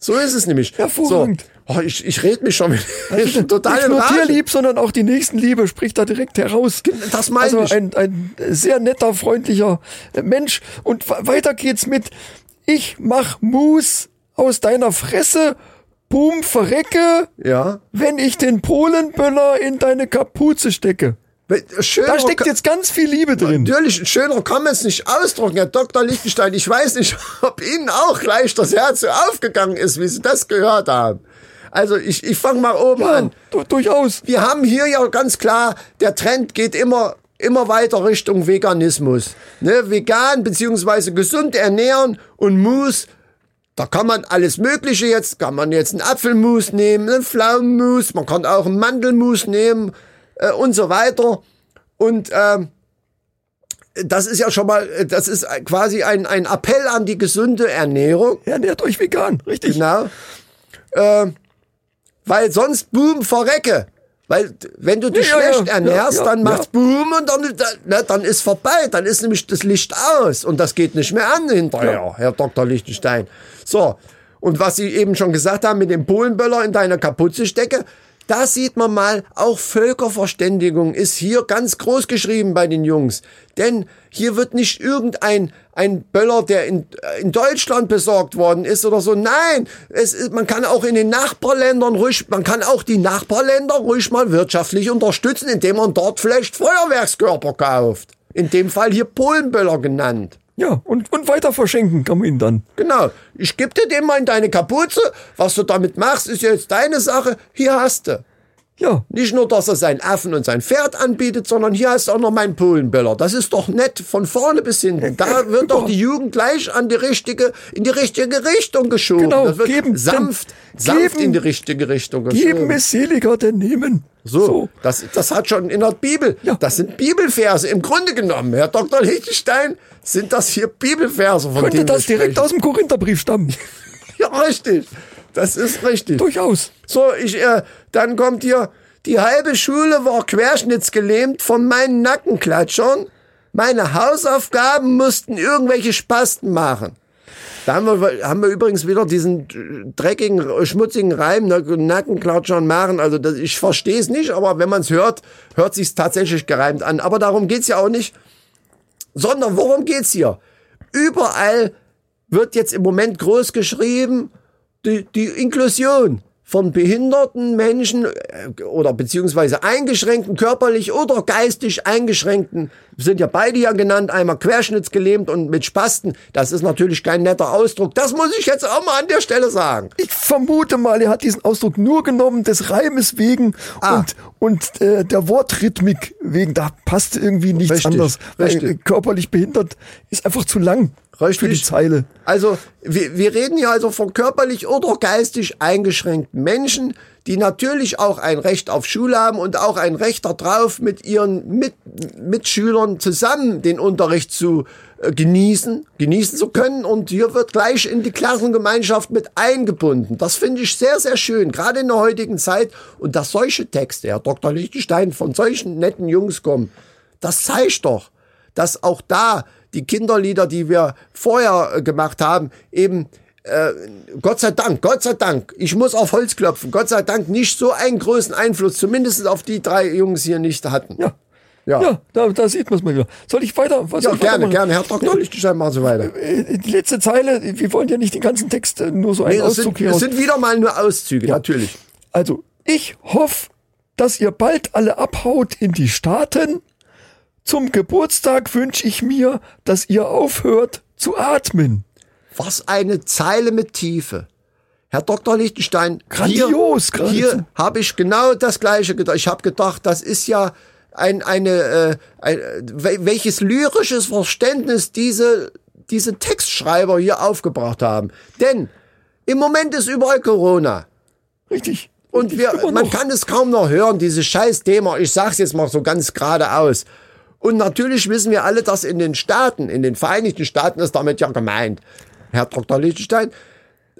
S2: So ist es nämlich.
S1: Hervorragend.
S2: So. Oh, ich, ich red mich schon mit, ich bin total
S1: Nicht nur
S2: Rage.
S1: tierlieb, sondern auch die Nächstenliebe spricht da direkt heraus.
S2: das meine
S1: also
S2: ich.
S1: ein, ein sehr netter, freundlicher äh, Mensch. Und weiter geht's mit Ich mach Mus aus deiner Fresse, Boom, verrecke,
S2: Ja.
S1: wenn ich den Polenböller in deine Kapuze stecke.
S2: Schöner
S1: Da steckt jetzt ganz viel Liebe drin.
S2: Natürlich, schöner kann man es nicht ausdrücken, Herr Dr. Lichtenstein. Ich weiß nicht, ob Ihnen auch gleich das Herz so aufgegangen ist, wie Sie das gehört haben. Also ich, ich fange mal oben
S1: Ja,
S2: an.
S1: du, durchaus.
S2: Wir haben hier ja ganz klar, der Trend geht immer, immer weiter Richtung Veganismus. Ne? Vegan beziehungsweise gesund ernähren und Mus, da kann man alles Mögliche jetzt, kann man jetzt einen Apfelmus nehmen, einen Pflaumenmus, man kann auch einen Mandelmus nehmen äh, und so weiter. Und ähm, das ist ja schon mal, das ist quasi ein, ein Appell an die gesunde Ernährung.
S1: Ernährt euch vegan, richtig.
S2: Genau. Äh, weil sonst Boom verrecke. Weil wenn du dich
S1: Ja,
S2: schlecht
S1: ja,
S2: ernährst,
S1: ja,
S2: dann macht's Boom und dann, dann, na, dann ist vorbei. Dann ist nämlich das Licht aus und das geht nicht mehr an hinterher, Herr Dr. Lichtenstein. So. Und was Sie eben schon gesagt haben mit dem Polenböller in deiner Kapuze stecke, da sieht man mal, auch Völkerverständigung ist hier ganz groß geschrieben bei den Jungs. Denn hier wird nicht irgendein ein Böller, der in, in Deutschland besorgt worden ist oder so. Nein, es ist, man kann auch in den Nachbarländern ruhig, man kann auch die Nachbarländer ruhig mal wirtschaftlich unterstützen, indem man dort vielleicht Feuerwerkskörper kauft. In dem Fall hier Polenböller genannt.
S1: Ja, und, und weiter verschenken kann man ihn dann.
S2: Genau. Ich geb dir den mal in deine Kapuze. Was du damit machst, ist jetzt deine Sache. Hier hast du.
S1: Ja,
S2: Nicht nur, dass er seinen Affen und sein Pferd anbietet, sondern hier du auch noch meinen Polenböller. Das ist doch nett von vorne bis hinten. Da wird doch die Jugend gleich an die richtige, in die richtige Richtung geschoben.
S1: Genau,
S2: das wird
S1: geben,
S2: sanft, sanft
S1: geben-
S2: in die richtige Richtung geschoben.
S1: geben ist seliger denn nehmen.
S2: So, Das, das hat schon in der Bibel.
S1: Ja.
S2: Das sind Bibelverse. Im Grunde genommen, Herr Dr. Lichtenstein, sind das hier Bibelverse, von
S1: Könnte das direkt aus dem Korintherbrief stammen.
S2: Ja, richtig. Das ist richtig.
S1: Durchaus.
S2: So, ich, äh, dann kommt hier, die halbe Schule war querschnittsgelähmt von meinen Nackenklatschern. Meine Hausaufgaben mussten irgendwelche Spasten machen. Da haben wir, haben wir übrigens wieder diesen dreckigen, schmutzigen Reim, ne, Nackenklatschern machen. Also das, ich verstehe es nicht, aber wenn man es hört, hört sich tatsächlich gereimt an. Aber darum geht's ja auch nicht. Sondern worum geht's hier? Überall wird jetzt im Moment groß geschrieben, die, die Inklusion von behinderten Menschen äh, oder beziehungsweise eingeschränkten, körperlich oder geistig eingeschränkten, sind ja beide ja genannt, einmal querschnittsgelähmt und mit Spasten. Das ist natürlich kein netter Ausdruck. Das muss ich jetzt auch mal an der Stelle sagen.
S1: Ich vermute mal, er hat diesen Ausdruck nur genommen des Reimes wegen
S2: Ah.
S1: und, und äh, der Wortrhythmik wegen. Da passt irgendwie nichts
S2: Richtig,
S1: anderes. Weil,
S2: richtig.
S1: äh, körperlich behindert ist einfach zu lang für die Zeile.
S2: Also, wir, wir reden hier also von körperlich oder geistig eingeschränkten Menschen, die natürlich auch ein Recht auf Schule haben und auch ein Recht darauf, mit ihren mit, Mitschülern zusammen den Unterricht zu äh, genießen, genießen zu können. Und hier wird gleich in die Klassengemeinschaft mit eingebunden. Das finde ich sehr, sehr schön, gerade in der heutigen Zeit. Und dass solche Texte, Herr Dr. Lichtenstein, von solchen netten Jungs kommen, das zeigt doch, dass auch da die Kinderlieder, die wir vorher äh, gemacht haben, eben äh, Gott sei Dank, Gott sei Dank, ich muss auf Holz klopfen, Gott sei Dank nicht so einen großen Einfluss, zumindest auf die drei Jungs hier nicht hatten.
S1: Ja.
S2: Ja,
S1: Ja, da, da sieht man es mal wieder. Soll ich weiter? Was
S2: Ja,
S1: ich
S2: gerne,
S1: weitermachen?
S2: gerne. Herr Dr. Lichtenstein, machen Sie weiter.
S1: Äh, Die letzte Zeile, wir wollen ja nicht den ganzen Text, äh, nur so einen
S2: Nee,
S1: Auszug
S2: sind,
S1: hier aus.
S2: sind wieder mal nur Auszüge, natürlich.
S1: Also, ich hoffe, dass ihr bald alle abhaut in die Staaten Zum Geburtstag wünsche ich mir, dass ihr aufhört zu atmen.
S2: Was eine Zeile mit Tiefe. Herr Dr. Lichtenstein,
S1: Grandios,
S2: hier, hier habe ich genau das Gleiche gedacht. Ich habe gedacht, das ist ja ein, eine, äh, ein, wel- welches lyrisches Verständnis diese, diese Textschreiber hier aufgebracht haben. Denn im Moment ist überall Corona.
S1: Richtig.
S2: Und wir, man kann es kaum noch hören, dieses scheiß Thema. Ich sag's jetzt mal so ganz geradeaus. Und natürlich wissen wir alle, dass in den Staaten, in den Vereinigten Staaten ist damit ja gemeint, Herr Dr. Lichtenstein,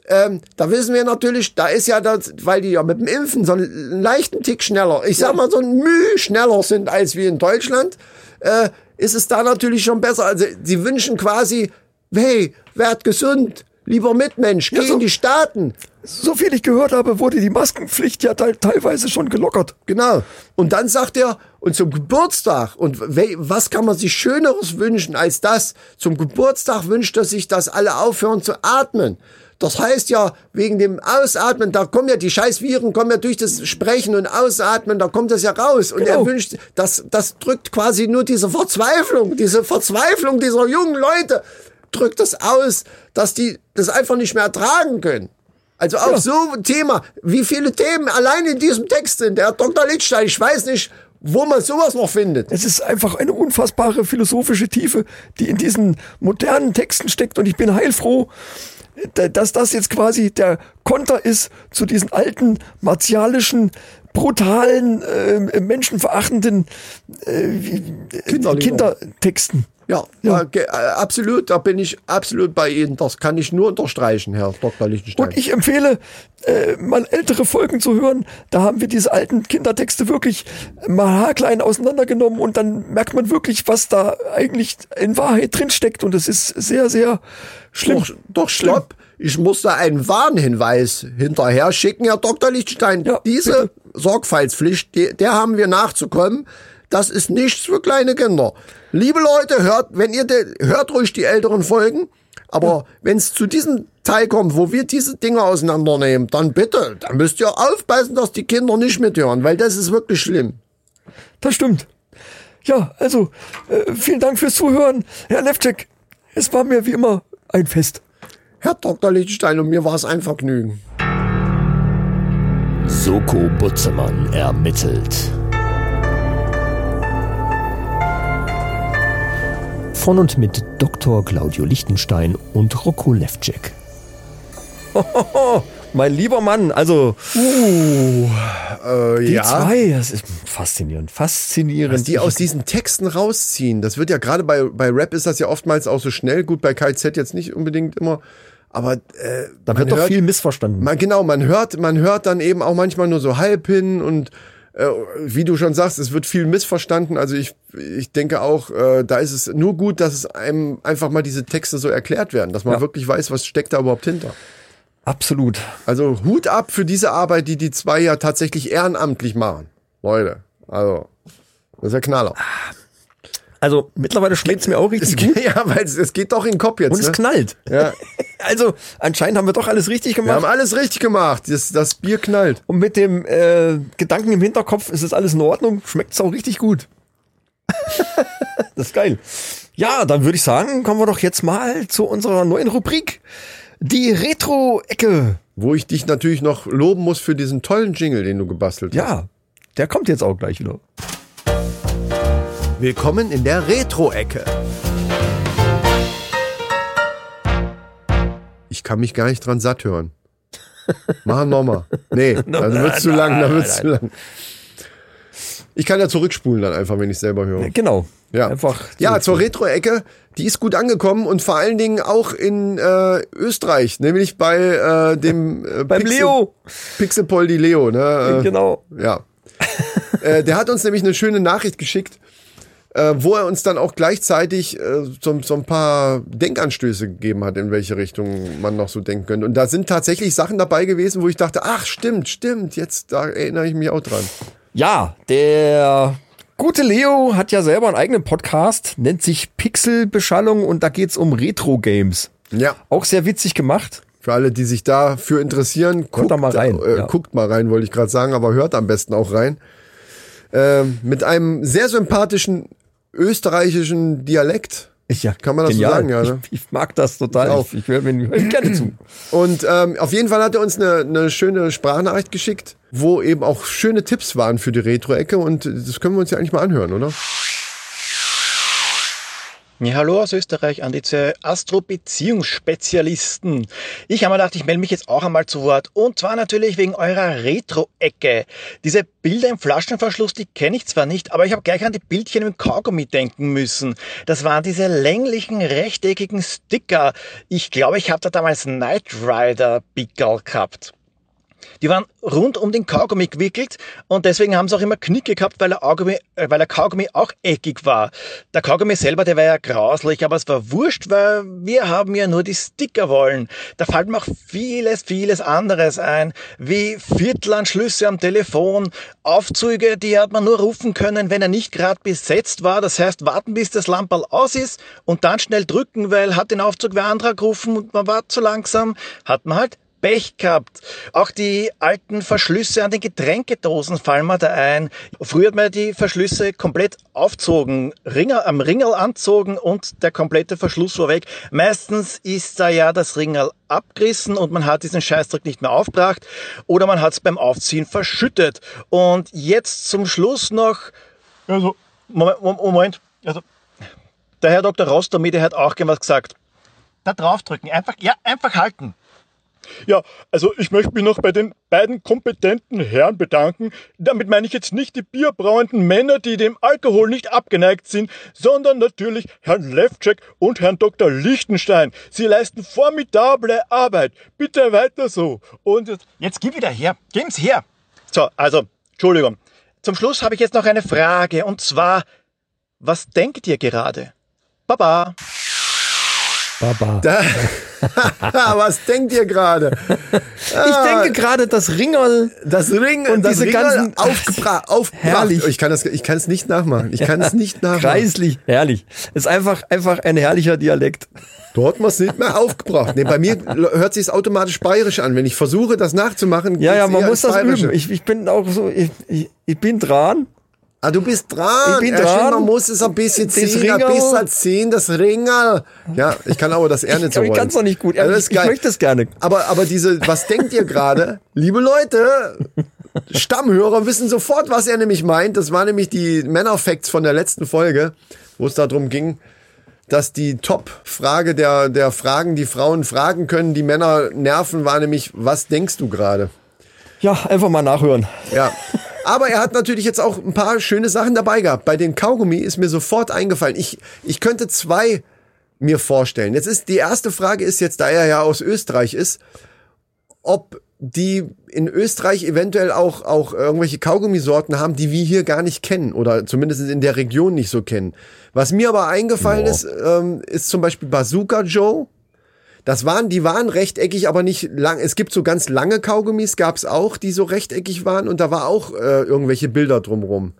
S2: ähm, da wissen wir natürlich, da ist ja das, weil die ja mit dem Impfen so einen leichten Tick schneller, ich sag mal so ein Mühe schneller sind als wir in Deutschland, äh, ist es da natürlich schon besser. Also sie wünschen quasi, hey, werd gesund, lieber Mitmensch, geh
S1: so-
S2: in die Staaten.
S1: So viel ich gehört habe, wurde die Maskenpflicht ja teil- teilweise schon gelockert.
S2: Genau. Und dann sagt er, und zum Geburtstag, und was kann man sich Schöneres wünschen als das? Zum Geburtstag wünscht er sich, dass alle aufhören zu atmen. Das heißt ja, wegen dem Ausatmen, da kommen ja die scheiß Viren, kommen ja durch das Sprechen und Ausatmen, da kommt das ja raus. Und
S1: Genau.
S2: er wünscht, das, das drückt quasi nur diese Verzweiflung, diese Verzweiflung dieser jungen Leute, drückt das aus, dass die das einfach nicht mehr ertragen können. Also auch so ein Thema, wie viele Themen allein in diesem Text sind. Der Dr. Lichtstein, ich weiß nicht, wo man sowas noch findet.
S1: Es ist einfach eine unfassbare philosophische Tiefe, die in diesen modernen Texten steckt. Und ich bin heilfroh, da- dass das jetzt quasi der Konter ist zu diesen alten, martialischen, brutalen, äh, menschenverachtenden äh, äh. Kindertexten.
S2: Ja,
S1: Ja.
S2: ja. ge- äh, absolut, da bin ich absolut bei Ihnen. Das kann ich nur unterstreichen, Herr Dr. Lichtenstein.
S1: Und ich empfehle, äh, mal ältere Folgen zu hören. Da haben wir diese alten Kindertexte wirklich mal haarklein auseinandergenommen und dann merkt man wirklich, was da eigentlich in Wahrheit drinsteckt. Und es ist sehr, sehr schlimm.
S2: doch, doch, stopp. Ich muss da einen Warnhinweis hinterher schicken, Herr Dr. Lichtenstein.
S1: Ja,
S2: Diese Sorgfaltspflicht, die, der haben wir nachzukommen. Das ist nichts für kleine Kinder. Liebe Leute, hört, wenn ihr, de, hört ruhig die älteren Folgen. Aber wenn es zu diesem Teil kommt, wo wir diese Dinge auseinandernehmen, dann bitte, dann müsst ihr aufpassen, dass die Kinder nicht mithören, weil das ist wirklich schlimm.
S1: Das stimmt. Ja, also äh, vielen Dank fürs Zuhören. Herr Levcek, es war mir wie immer ein Fest.
S2: Herr Dr. Lichtenstein, und mir war es ein Vergnügen.
S3: Soko Butzemann ermittelt. Von und mit Dr. Claudio Lichtenstein und Rocco Levcek.
S1: Oh, mein lieber Mann, also
S2: Äh,
S1: die zwei, das ist faszinierend, faszinierend.
S2: Was die aus diesen Texten rausziehen, das wird ja gerade bei, bei Rap ist das ja oftmals auch so schnell. Gut, bei KZ jetzt nicht unbedingt immer. Aber äh,
S1: da wird doch
S2: hört-
S1: viel missverstanden.
S2: Man, genau, man hört, man hört dann eben auch manchmal nur so halb hin und äh, wie du schon sagst, es wird viel missverstanden. Also ich, ich denke auch, äh, da ist es nur gut, dass es einem einfach mal diese Texte so erklärt werden, dass man
S1: Ja.
S2: wirklich weiß, was steckt da überhaupt hinter.
S1: Absolut.
S2: Also Hut ab für diese Arbeit, die die zwei ja tatsächlich ehrenamtlich machen. Leute, also das ist ja Knaller.
S1: Also mittlerweile schmeckt es mir auch
S2: Es
S1: richtig gut.
S2: geht, ja, weil es, es geht doch in den Kopf jetzt.
S1: Und es
S2: ne?
S1: knallt.
S2: Ja.
S1: Also anscheinend haben wir doch alles richtig
S2: Wir haben
S1: gemacht.
S2: alles richtig gemacht. Das, das Bier knallt.
S1: Und mit dem äh, Gedanken im Hinterkopf ist es alles in Ordnung. Schmeckt es auch richtig gut. das ist geil. Ja, dann würde ich sagen, kommen wir doch jetzt mal zu unserer neuen Rubrik. Die Retro-Ecke.
S2: Wo ich dich natürlich noch loben muss für diesen tollen Jingle, den du gebastelt hast.
S1: Ja, der kommt jetzt auch gleich wieder.
S2: Willkommen in der Retro-Ecke. Ich kann mich gar nicht dran satt hören. Mach nochmal. Nee, also wird's zu lang, dann wird's zu lang. Ich kann ja zurückspulen dann einfach, wenn ich selber höre.
S1: Genau.
S2: Ja,
S1: Einfach
S2: ja zur Retro-Ecke, die ist gut angekommen und vor allen Dingen auch in äh, Österreich, nämlich bei äh, dem äh,
S1: Beim Leo.
S2: Pixelpoldi Leo, ne? Äh,
S1: Genau.
S2: Ja. äh, der hat uns nämlich eine schöne Nachricht geschickt, äh, wo er uns dann auch gleichzeitig äh, so, so ein paar Denkanstöße gegeben hat, in welche Richtung man noch so denken könnte. Und da sind tatsächlich Sachen dabei gewesen, wo ich dachte, ach stimmt, stimmt, jetzt da erinnere ich mich auch dran.
S1: Ja, der gute Leo hat ja selber einen eigenen Podcast, nennt sich Pixelbeschallung und da geht's um Retro-Games.
S2: Ja.
S1: Auch sehr witzig gemacht.
S2: Für alle, die sich dafür interessieren, guckt
S1: da mal rein,
S2: Äh,
S1: ja.
S2: Guckt mal rein, wollte ich gerade sagen, aber hört am besten auch rein. Ähm, mit einem sehr sympathischen österreichischen Dialekt.
S1: Ist ja
S2: Kann man das so
S1: genial.
S2: sagen, ja, ne?
S1: ich, ich mag das total.
S2: Ich.
S1: Ich, ich höre mir hör gerne zu.
S2: Und ähm, auf jeden Fall hat er uns eine, eine schöne Sprachnachricht geschickt, wo eben auch schöne Tipps waren für die Retro-Ecke und das können wir uns ja eigentlich mal anhören, oder?
S7: Ja, hallo aus Österreich an diese Astro-Beziehungsspezialisten. Ich habe mir gedacht, ich melde mich jetzt auch einmal zu Wort. Und zwar natürlich wegen eurer Retro-Ecke. Diese Bilder im Flaschenverschluss, die kenne ich zwar nicht, aber ich habe gleich an die Bildchen im Kaugummi denken müssen. Das waren diese länglichen, rechteckigen Sticker. Ich glaube, ich habe da damals Knight Rider Pickel gehabt. Die waren rund um den Kaugummi gewickelt und deswegen haben sie auch immer Knicke gehabt, weil der, Kaugummi, äh, weil der Kaugummi auch eckig war. Der Kaugummi selber, der war ja grauslich, aber es war wurscht, weil wir haben ja nur die Sticker wollen. Da fällt mir auch vieles, vieles anderes ein, wie Viertelanschlüsse am Telefon, Aufzüge, die hat man nur rufen können, wenn er nicht gerade besetzt war. Das heißt, warten bis das Lamperl aus ist und dann schnell drücken, weil hat den Aufzug wer anderer gerufen und man war zu langsam, hat man halt Pech gehabt. Auch die alten Verschlüsse an den Getränkedosen fallen mir da ein. Früher hat man die Verschlüsse komplett aufzogen, Ringer, am Ringel anzogen und der komplette Verschluss war weg. Meistens ist da ja das Ringel abgerissen und man hat diesen Scheißdreck nicht mehr aufgebracht oder man hat es beim Aufziehen verschüttet. Und jetzt zum Schluss noch, also, Moment, Moment, also, der Herr Dr. Rostomi, der hat auch gern was gesagt. Da draufdrücken, einfach, ja, einfach halten. Ja, also ich möchte mich noch bei den beiden kompetenten Herren bedanken. Damit meine ich jetzt nicht die bierbrauenden Männer, die dem Alkohol nicht abgeneigt sind, sondern natürlich Herrn Levcek und Herrn Dr. Lichtenstein. Sie leisten formidable Arbeit. Bitte weiter so. Und jetzt, jetzt gib wieder her. Geben's her. So, also, Entschuldigung. Zum Schluss habe ich jetzt noch eine Frage und zwar, was denkt ihr gerade? Baba.
S1: Baba.
S2: Da, was denkt ihr gerade?
S1: Ich denke gerade, das Ringerl,
S2: Das Ring
S1: Und
S2: das
S1: diese
S2: Ringel
S1: ganzen-
S2: aufgebra aufgebracht.
S1: Herrlich.
S2: Ich kann das, ich kann es nicht nachmachen. Ich kann es nicht nachmachen.
S1: kreislich, herrlich. Ist einfach, einfach ein herrlicher Dialekt.
S2: Dort man es nicht mehr aufgebracht. Nee, bei mir hört sich automatisch bayerisch an. Wenn ich versuche, das nachzumachen,
S1: Ja, ja, man muss das üben. Ich, ich bin auch so, ich, ich, ich bin dran.
S2: Ah, du bist dran.
S1: Ich bin
S2: ja, stimmt,
S1: dran.
S2: man muss es ein bisschen
S1: Das
S2: ziehen, ein
S1: Ringel.
S2: bisschen ziehen, das Ringel. Ja, ich kann aber das eher nicht so
S1: ich
S2: wollen.
S1: kann es doch nicht gut.
S2: Das
S1: ich, ich möchte es gerne.
S2: Aber, aber diese, was denkt ihr gerade? Liebe Leute, Stammhörer wissen sofort, was er nämlich meint. Das war nämlich die Männerfacts von der letzten Folge, wo es darum ging, dass die Top-Frage der, der Fragen, die Frauen fragen können, die Männer nerven, war nämlich, was denkst du gerade?
S1: Ja, einfach mal nachhören.
S2: Ja. Aber er hat natürlich jetzt auch ein paar schöne Sachen dabei gehabt. Bei den Kaugummi ist mir sofort eingefallen. Ich, ich könnte zwei mir vorstellen. Jetzt ist die erste Frage ist jetzt, da er ja aus Österreich ist, ob die in Österreich eventuell auch, auch irgendwelche Kaugummisorten haben, die wir hier gar nicht kennen oder zumindest in der Region nicht so kennen. Was mir aber eingefallen ist, ähm, ist zum Beispiel Bazooka Joe. Das waren, die waren rechteckig, aber nicht lang. Es gibt so ganz lange Kaugummis, gab's auch, die so rechteckig waren und da war auch äh, irgendwelche Bilder drumrum.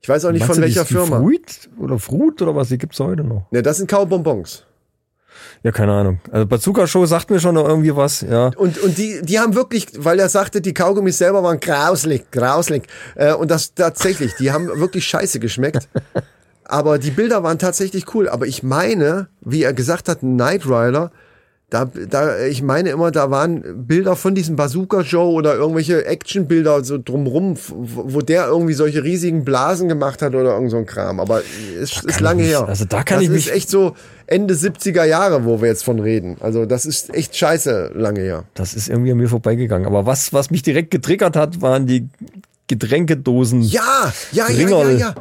S2: Ich weiß auch nicht
S1: Meinst
S2: von welcher
S1: die, die
S2: Firma.
S1: Fruit oder Fruit oder was? Die gibt's heute noch.
S2: Ne, das sind Kaubonbons.
S1: Ja, keine Ahnung. Also Bazooka Show sagt mir schon noch irgendwie was. Ja.
S2: Und, und die, die haben wirklich, weil er sagte, die Kaugummis selber waren grauslig, grauslig. Äh, und das tatsächlich, die haben wirklich scheiße geschmeckt. Aber die Bilder waren tatsächlich cool. Aber ich meine, wie er gesagt hat, Knight Rider, da, da, ich meine immer, da waren Bilder von diesem Bazooka Joe oder irgendwelche Actionbilder so drumrum, wo der irgendwie solche riesigen Blasen gemacht hat oder irgend so ein Kram. Aber es ist
S1: kann
S2: lange
S1: ich
S2: her.
S1: also da kann
S2: das
S1: ich
S2: ist
S1: mich-
S2: echt so Ende 70er Jahre, wo wir jetzt von reden. Also das ist echt scheiße lange her.
S1: Das ist irgendwie an mir vorbeigegangen. Aber was, was mich direkt getriggert hat, waren die Getränkedosen.
S2: Ja, ja, ja, ja,
S1: Ringerl.
S2: ja.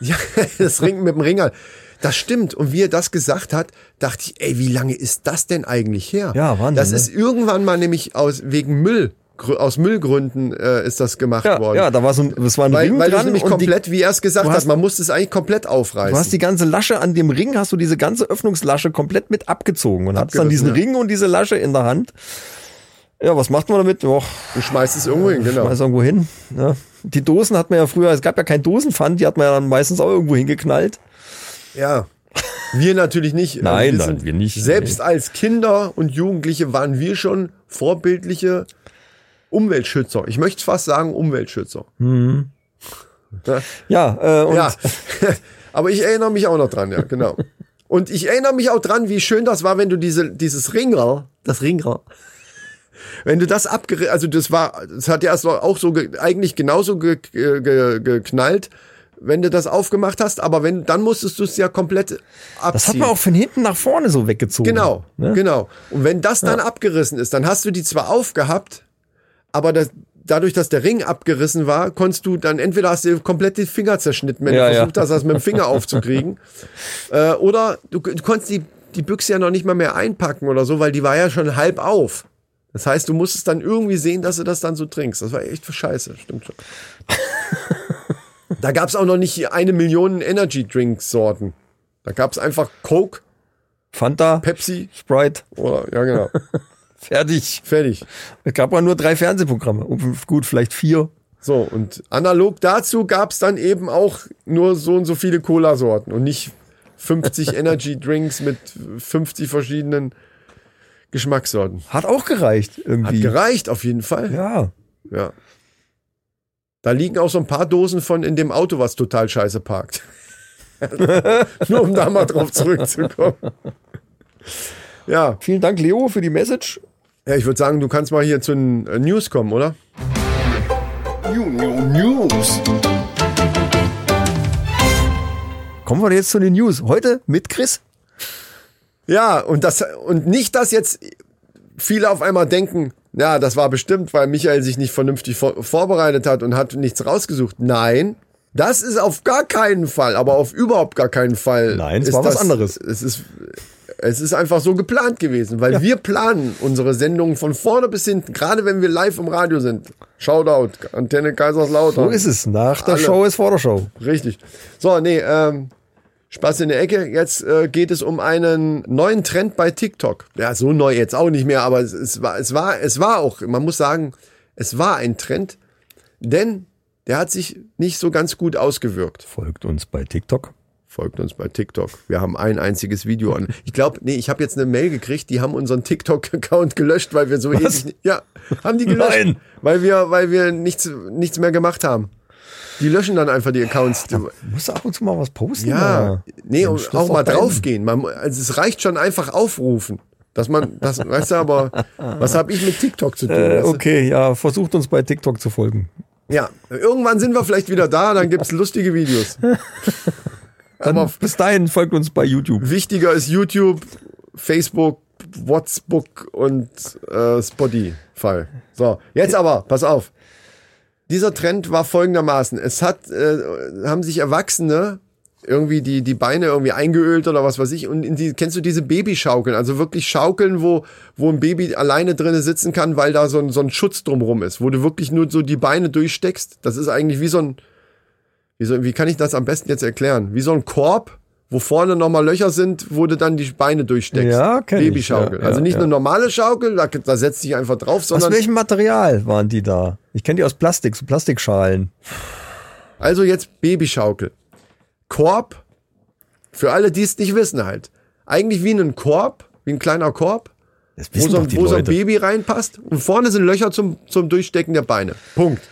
S2: Ja, das Ring mit dem Ringel. Das stimmt. Und wie er das gesagt hat, dachte ich, ey, wie lange ist das denn eigentlich her?
S1: Ja, Wahnsinn,
S2: Das
S1: ne?
S2: ist irgendwann mal nämlich aus, wegen Müll, aus Müllgründen äh, ist das gemacht
S1: ja,
S2: worden.
S1: ja, da war so ein, es war ein
S2: weil,
S1: Ring
S2: weil du
S1: dran
S2: nämlich
S1: und die,
S2: komplett, wie er es gesagt
S1: du
S2: hat,
S1: hast-
S2: man muss es eigentlich komplett aufreißen.
S1: du hast die ganze Lasche an dem Ring, hast du diese ganze Öffnungslasche komplett mit abgezogen und hast dann diesen
S2: ja.
S1: Ring und diese Lasche in der Hand. Ja, was macht man damit? Och,
S2: du schmeißt es irgendwo hin, genau.
S1: schmeiß irgendwo hin. Ja. Die Dosen hat man ja früher, es gab ja kein Dosenpfand, die hat man ja dann meistens auch irgendwo hingeknallt.
S2: Ja. Wir natürlich nicht.
S1: Nein, nein,
S2: sind-
S1: wir nicht.
S2: Selbst als Kinder und Jugendliche waren wir schon vorbildliche Umweltschützer. Ich möchte fast sagen Umweltschützer. Ja.
S1: Ja, äh, und
S2: Ja. Aber ich erinnere mich auch noch dran, ja, genau. Und ich erinnere mich auch dran, wie schön das war, wenn du diese, dieses Ringerl, das Ringerl, wenn du das abgerissen, also das war, das hat ja erst auch so, ge eigentlich genauso ge ge ge geknallt, wenn du das aufgemacht hast, aber wenn, dann musstest du es ja komplett abziehen.
S1: Das hat man auch von hinten nach vorne so weggezogen.
S2: Genau,
S1: Ne?
S2: genau. Und wenn das dann abgerissen ist, dann hast du die zwar aufgehabt, aber das, dadurch, dass der Ring abgerissen war, konntest du dann entweder hast du komplett die Finger zerschnitten, wenn
S1: Ja,
S2: du
S1: ja.
S2: versucht hast, das mit dem Finger aufzukriegen. äh, oder du, du konntest die, die Büchse ja noch nicht mal mehr einpacken oder so, weil die war ja schon halb auf. Das heißt, du musstest dann irgendwie sehen, dass du das dann so trinkst. Das war echt für Scheiße, stimmt schon. da gab es auch noch nicht eine Million Energy Drink Sorten. Da gab es einfach Coke,
S1: Fanta,
S2: Pepsi
S1: Sprite,
S2: oder ja genau.
S1: fertig.
S2: Fertig.
S1: Es gab mal nur drei Fernsehprogramme. Gut, vielleicht vier.
S2: So, und analog dazu gab es dann eben auch nur so und so viele Cola-Sorten und nicht 50 Energy Drinks mit 50 verschiedenen Geschmackssorten.
S1: Hat auch gereicht
S2: Hat
S1: irgendwie.
S2: gereicht, auf jeden Fall.
S1: ja.
S2: Ja. Da liegen auch so ein paar Dosen von in dem Auto, was total scheiße parkt. Nur um da mal drauf zurückzukommen. Ja,
S1: Vielen Dank, Leo, für die Message.
S2: ja ich würde sagen, du kannst mal hier zu den äh, News kommen, oder?
S1: Kommen wir jetzt zu den News. Heute mit Chris.
S2: Ja, und das und nicht, dass jetzt viele auf einmal denken, ja, das war bestimmt, weil Michael sich nicht vernünftig vor, vorbereitet hat und hat nichts rausgesucht. Nein, das ist auf gar keinen Fall, aber auf überhaupt gar keinen Fall.
S1: Nein, es
S2: ist
S1: war was
S2: das,
S1: anderes.
S2: Es ist es ist einfach so geplant gewesen, weil wir planen unsere Sendungen von vorne bis hinten, gerade wenn wir live im Radio sind. Shoutout, Antenne Kaiserslautern.
S1: So ist es. Nach der
S2: Alle.
S1: Show ist vor der Show.
S2: Richtig. So, nee, ähm, Spaß in der Ecke. Jetzt äh, geht es um einen neuen Trend bei TikTok. Ja, so neu jetzt auch nicht mehr, aber es, es war, es war, es war auch, man muss sagen, es war ein Trend, denn der hat sich nicht so ganz gut ausgewirkt.
S1: Folgt uns bei TikTok.
S2: Folgt uns bei TikTok. Wir haben ein einziges Video an. Ich glaube, nee, ich habe jetzt eine Mail gekriegt, die haben unseren TikTok-Account gelöscht, weil wir so ewig. Ja, haben die gelöscht.
S1: Nein.
S2: Weil wir, weil wir nichts, nichts mehr gemacht haben. Die löschen dann einfach die Accounts.
S1: Musst du ab und zu mal was posten?
S2: Ja,
S1: da?
S2: nee, und auch mal draufgehen. Man, also es reicht schon einfach aufrufen. Dass man, das, weißt du, aber was habe ich mit TikTok zu tun?
S1: Äh, okay, ja, versucht uns bei TikTok zu folgen.
S2: Ja, irgendwann sind wir vielleicht wieder da, dann gibt's lustige Videos.
S1: Dann
S2: Aber
S1: bis dahin folgt uns bei YouTube.
S2: wichtiger ist YouTube, Facebook, WhatsApp und äh, Spotify. So, jetzt aber, pass auf. Dieser Trend war folgendermaßen. Es hat, äh, haben sich Erwachsene irgendwie die, die Beine irgendwie eingeölt oder was weiß ich. Und in die, kennst du diese Babyschaukeln? Also wirklich Schaukeln, wo, wo ein Baby alleine drinnen sitzen kann, weil da so ein, so ein Schutz drumrum ist, wo du wirklich nur so die Beine durchsteckst. Das ist eigentlich wie so ein, wie, so, wie kann ich das am besten jetzt erklären? Wie so ein Korb, wo vorne nochmal Löcher sind, wo du dann die Beine durchsteckst.
S1: Ja, kenn ich,
S2: Babyschaukel.
S1: ja,
S2: also nicht
S1: ja.
S2: eine normale Schaukel, da, da setzt dich einfach drauf,
S1: Aus
S2: sondern
S1: welchem Material waren die da? Ich kenne die aus Plastik, so Plastikschalen.
S2: Also jetzt Babyschaukel. Korb, für alle, die es nicht wissen halt. Eigentlich wie ein Korb, wie ein kleiner Korb, wo, so, wo so ein. Baby reinpasst und vorne sind Löcher zum, zum Durchstecken der Beine. Punkt.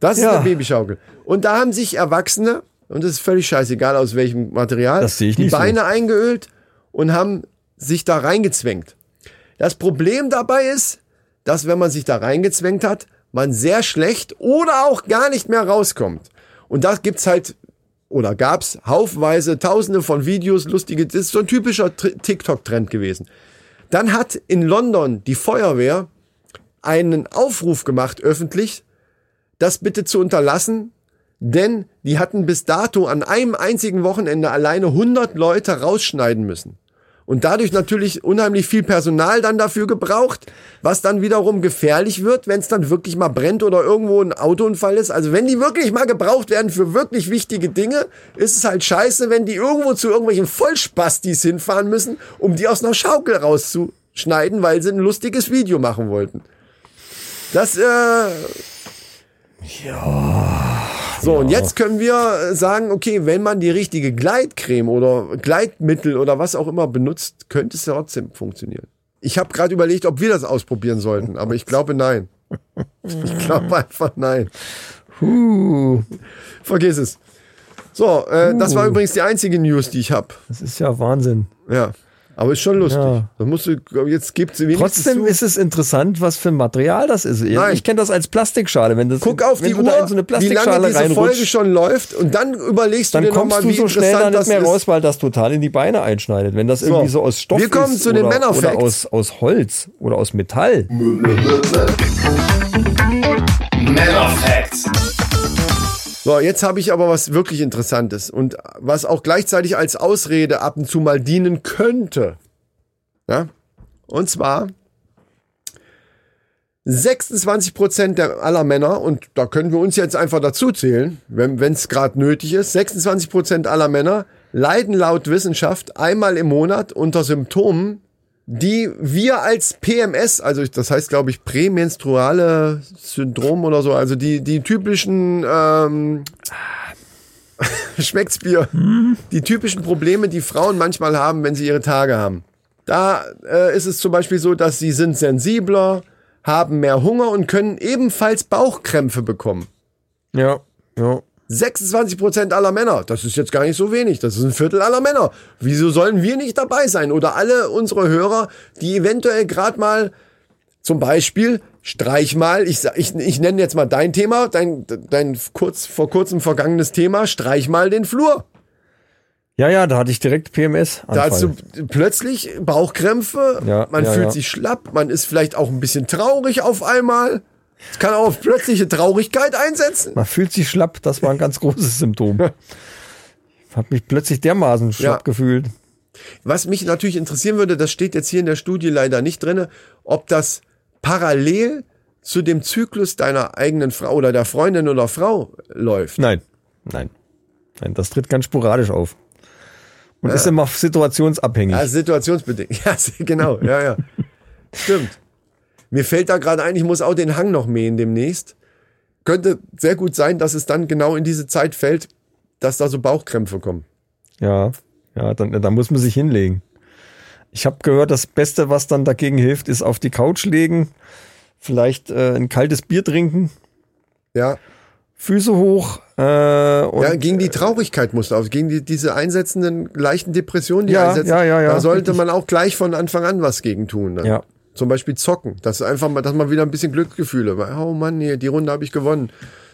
S2: Das ist
S1: Ja.
S2: eine Babyschaukel. Und da haben sich Erwachsene, und das ist völlig scheißegal aus welchem Material,
S1: Das sehe ich
S2: die
S1: nicht so.
S2: Beine eingeölt und haben sich da reingezwängt. Das Problem dabei ist, dass wenn man sich da reingezwängt hat, man sehr schlecht oder auch gar nicht mehr rauskommt. Und da gibt's halt oder gab's haufenweise tausende von Videos, lustige, das ist so ein typischer Tr- TikTok-Trend gewesen. Dann hat in London die Feuerwehr einen Aufruf gemacht, öffentlich, das bitte zu unterlassen, denn die hatten bis dato an einem einzigen Wochenende alleine 100 Leute rausschneiden müssen. Und dadurch natürlich unheimlich viel Personal dann dafür gebraucht, was dann wiederum gefährlich wird, wenn es dann wirklich mal brennt oder irgendwo ein Autounfall ist. Also wenn die wirklich mal gebraucht werden für wirklich wichtige Dinge, ist es halt scheiße, wenn die irgendwo zu irgendwelchen Vollspastis hinfahren müssen, um die aus einer Schaukel rauszuschneiden, weil sie ein lustiges Video machen wollten. Das, äh, so, und jetzt können wir äh, sagen, okay, wenn man die richtige Gleitcreme oder Gleitmittel oder was auch immer benutzt, könnte es trotzdem funktionieren. Ich habe gerade überlegt, ob wir das ausprobieren sollten, aber ich glaube nein. Ich glaube einfach nein.
S1: Huh.
S2: Vergiss es. So, äh, das war
S1: Uh.
S2: übrigens die einzige News, die ich habe.
S1: Das ist ja Wahnsinn.
S2: Ja. Aber ist schon lustig.
S1: Ja.
S2: Da musst du, jetzt gibt es
S1: Trotzdem ist es interessant, was für ein Material das ist.
S2: Nein.
S1: Ich kenne das als Plastikschale. Wenn das,
S2: Guck auf
S1: wenn
S2: die
S1: du da in
S2: Uhr,
S1: so eine
S2: wie lange diese Folge schon läuft und dann überlegst du
S1: dann
S2: dir
S1: kommst
S2: nochmal,
S1: du
S2: wie
S1: so schnell da
S2: interessant
S1: nicht
S2: das
S1: mehr
S2: ist.
S1: raus, weil das total in die Beine einschneidet. Wenn das irgendwie so aus Stoff
S2: wir kommen
S1: ist
S2: zu den
S1: oder, oder aus, aus Holz oder aus Metall.
S2: So, jetzt habe ich aber was wirklich Interessantes und was auch gleichzeitig als Ausrede ab und zu mal dienen könnte. Ja? Und zwar 26 Prozent aller Männer, und da können wir uns jetzt einfach dazu zählen, wenn es gerade nötig ist, 26 Prozent aller Männer leiden laut Wissenschaft einmal im Monat unter Symptomen, die wir als PMS, also das heißt, glaube ich, prämenstruale Syndrom oder so, also die, die typischen ähm, schmeckt's Bier, die typischen Probleme, die Frauen manchmal haben, wenn sie ihre Tage haben. Da äh, ist es zum Beispiel so, dass sie sind sensibler, haben mehr Hunger und können ebenfalls Bauchkrämpfe bekommen.
S1: Ja, ja.
S2: 26 Prozent aller Männer. Das ist jetzt gar nicht so wenig. Das ist ein Viertel aller Männer. Wieso sollen wir nicht dabei sein? Oder alle unsere Hörer, die eventuell gerade mal zum Beispiel streich mal, ich, ich, ich nenne jetzt mal dein Thema, dein, dein kurz, vor kurzem vergangenes Thema, streich mal den Flur.
S1: Ja, ja, da hatte ich direkt PMS.
S2: Da hast du plötzlich Bauchkrämpfe,
S1: Ja,
S2: man
S1: ja,
S2: fühlt
S1: ja.
S2: sich schlapp, man ist vielleicht auch ein bisschen traurig auf einmal. Es kann auch auf plötzliche Traurigkeit einsetzen.
S1: Man fühlt sich schlapp, das war ein ganz großes Symptom. Ich habe mich plötzlich dermaßen schlapp
S2: Ja.
S1: gefühlt.
S2: Was mich natürlich interessieren würde, das steht jetzt hier in der Studie leider nicht drinne, ob das parallel zu dem Zyklus deiner eigenen Frau oder der Freundin oder Frau läuft.
S1: Nein, nein. Nein, das tritt ganz sporadisch auf. Und ist immer situationsabhängig.
S2: Ja, situationsbedingt. Ja, genau, ja, ja. Stimmt. Mir fällt da gerade ein, ich muss auch den Hang noch mähen demnächst. Könnte sehr gut sein, dass es dann genau in diese Zeit fällt, dass da so Bauchkrämpfe kommen.
S1: Ja, ja, dann, da muss man sich hinlegen. Ich habe gehört, das Beste, was dann dagegen hilft, ist auf die Couch legen, vielleicht äh, ein kaltes Bier trinken,
S2: Ja,
S1: Füße hoch äh, und
S2: ja gegen die Traurigkeit musst du auf, gegen die, diese einsetzenden leichten Depressionen, die
S1: Ja,
S2: einsetzen.
S1: ja, ja, ja,
S2: da sollte man auch gleich von Anfang an was gegen tun. Dann.
S1: Ja.
S2: Zum Beispiel zocken. Das ist einfach mal, dass man wieder ein bisschen Glücksgefühle. Oh Mann, hier, die Runde habe ich gewonnen.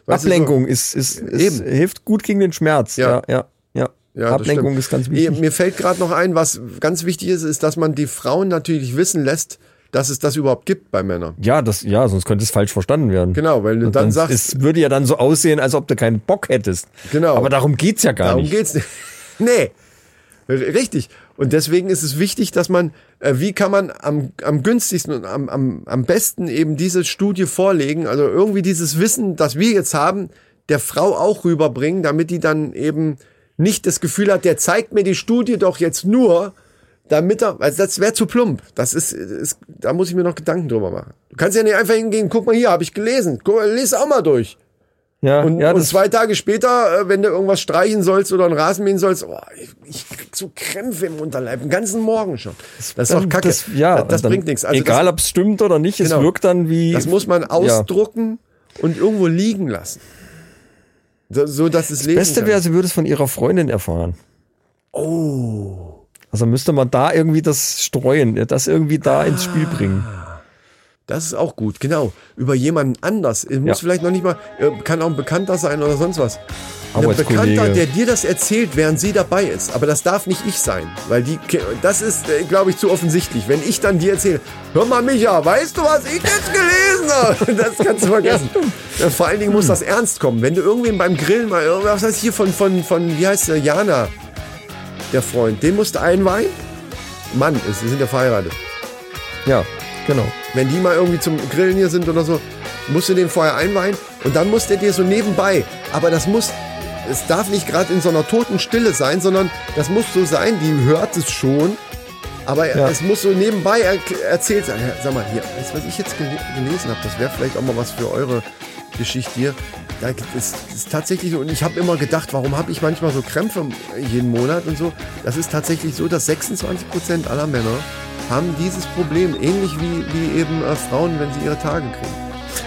S2: Weißt
S1: Ablenkung ist, ist, ist
S2: Eben.
S1: hilft gut gegen den Schmerz.
S2: Ja.
S1: Ja, ja, ja. Ablenkung ist ganz wichtig.
S2: Mir fällt gerade noch ein, was ganz wichtig ist, ist, dass man die Frauen natürlich wissen lässt, dass es das überhaupt gibt bei Männern.
S1: Ja, das, ja, sonst könnte es falsch verstanden werden.
S2: Genau, weil du dann,
S1: dann
S2: sagst,
S1: es würde ja dann so aussehen, als ob du keinen Bock hättest.
S2: Genau.
S1: Aber darum geht's ja gar
S2: darum
S1: nicht.
S2: geht's nicht. nee, richtig. Und deswegen ist es wichtig, dass man, äh, wie kann man am, am günstigsten und am, am, am besten eben diese Studie vorlegen, also irgendwie dieses Wissen, das wir jetzt haben, der Frau auch rüberbringen, damit die dann eben nicht das Gefühl hat, der zeigt mir die Studie doch jetzt nur, damit er, also das wäre zu plump. Das ist, ist, da muss ich mir noch Gedanken drüber machen. Du kannst ja nicht einfach hingehen, guck mal hier, habe ich gelesen, guck, lies auch mal durch.
S1: Ja,
S2: Und,
S1: ja,
S2: und
S1: das,
S2: zwei Tage später, äh, wenn du irgendwas streichen sollst oder einen Rasen mähen sollst, oh, ich, ich krieg so Krämpfe im Unterleib, den ganzen Morgen schon. Das ist doch kacke.
S1: Das, ja,
S2: das, das bringt nichts. Also
S1: egal, ob es stimmt oder nicht, es
S2: Genau.
S1: wirkt dann wie.
S2: das, das muss man ausdrucken und irgendwo liegen lassen. So, so dass es lesen
S1: Beste wäre, sie würde es von ihrer Freundin erfahren. Oh. Also müsste man da irgendwie das streuen, das irgendwie da ins Spiel bringen.
S2: Das ist auch gut, genau. Über jemanden anders. Es muss
S1: Ja.
S2: vielleicht noch nicht mal, äh, kann auch ein Bekannter sein oder sonst was. Ein. Bekannter, der dir das erzählt, während sie dabei ist. Aber das darf nicht ich sein. Weil die, das ist, äh, glaube ich, zu offensichtlich. Wenn ich dann dir erzähle, hör mal, Micha, weißt du, was ich jetzt gelesen habe? Das kannst du vergessen. Ja, vor allen Dingen muss das ernst kommen. Wenn du irgendwen beim Grillen mal, was heißt hier von, von, von, wie heißt der, Jana, der Freund, den musst du einweihen. Mann, ist, sie sind ja verheiratet.
S1: Ja, genau.
S2: Wenn die mal irgendwie zum Grillen hier sind oder so, musst du den vorher einweihen und dann muss der dir so nebenbei. Aber das muss, es darf nicht gerade in so einer toten Stille sein, sondern das muss so sein, die hört es schon, aber
S1: Ja.
S2: es muss so nebenbei er erzählt sein. Sag mal, hier, das, was ich jetzt gele gelesen habe, das wäre vielleicht auch mal was für eure Geschichte hier. Da ist, ist tatsächlich so, und ich habe immer gedacht, warum habe ich manchmal so Krämpfe jeden Monat und so. Das ist tatsächlich so, dass 26% aller Männer haben dieses Problem, ähnlich wie, wie eben äh, Frauen, wenn sie ihre Tage kriegen.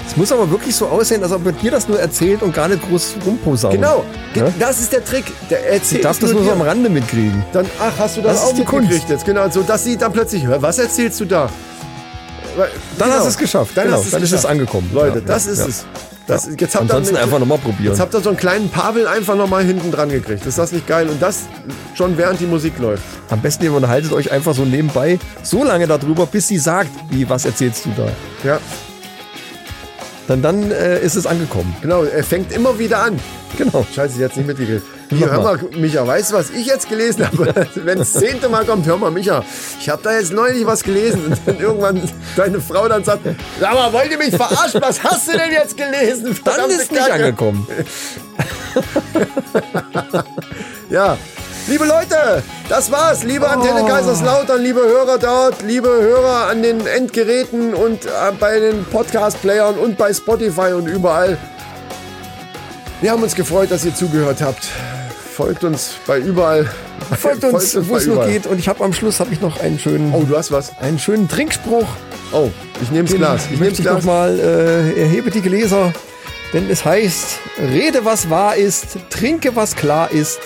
S1: Es muss aber wirklich so aussehen, als ob er dir das nur erzählt und gar nicht groß rumposaunt.
S2: Genau, ge-
S1: Ja?
S2: das ist der Trick. Der
S1: Du
S2: erzählt
S1: darfst das nur so am Rande mitkriegen.
S2: Dann, ach, hast du das,
S1: Das
S2: auch
S1: ist die
S2: mitgekriegt
S1: Kunst.
S2: jetzt? Genau, so dass sie dann plötzlich, was erzählst du da?
S1: Dann
S2: genau,
S1: hast du es geschafft.
S2: Dann,
S1: genau.
S2: du
S1: dann ist es
S2: geschafft.
S1: angekommen.
S2: Leute,
S1: Ja,
S2: das
S1: ja,
S2: ist es. Das, jetzt habt
S1: Ansonsten
S2: ihr,
S1: einfach nochmal probieren.
S2: Jetzt habt ihr so einen kleinen Pavel einfach nochmal hinten dran gekriegt. Ist das nicht geil? Und das schon während die Musik läuft.
S1: Am besten ihr unterhaltet euch einfach so nebenbei so lange darüber, bis sie sagt, wie, was erzählst du da?
S2: Ja,
S1: Dann, dann äh, ist es angekommen.
S2: genau. Er fängt immer wieder an.
S1: Genau.
S2: Scheiße, jetzt nicht mitgekriegt. Hier, hör
S1: mal.
S2: Micha, weißt du, was ich jetzt gelesen habe? Wenn das zehnte Mal kommt, hör mal, Micha, ich habe da jetzt neulich was gelesen. Und dann irgendwann deine Frau dann sagt, sag mal, wollt ihr mich verarschen? Was hast du denn jetzt gelesen?
S1: Dann
S2: Verdammte
S1: ist nicht
S2: Kacke.
S1: angekommen.
S2: Ja, liebe Leute, das war's. Liebe Antenne
S1: Oh.
S2: Kaiserslautern, liebe Hörer dort, liebe Hörer an den Endgeräten und äh, bei den Podcast-Playern und bei Spotify und überall. Wir haben uns gefreut, dass ihr zugehört habt. Folgt uns bei überall.
S1: Folgt uns, wo
S2: bei
S1: es nur geht. Und ich habe am Schluss habe ich noch einen schönen,
S2: Oh, du hast was.
S1: einen schönen Trinkspruch.
S2: Oh, ich nehm's
S1: Den
S2: Glas. Ich nehm's
S1: ich
S2: Glas.
S1: noch mal äh, erhebe die Gläser, denn es heißt: Rede was wahr ist, trinke was klar ist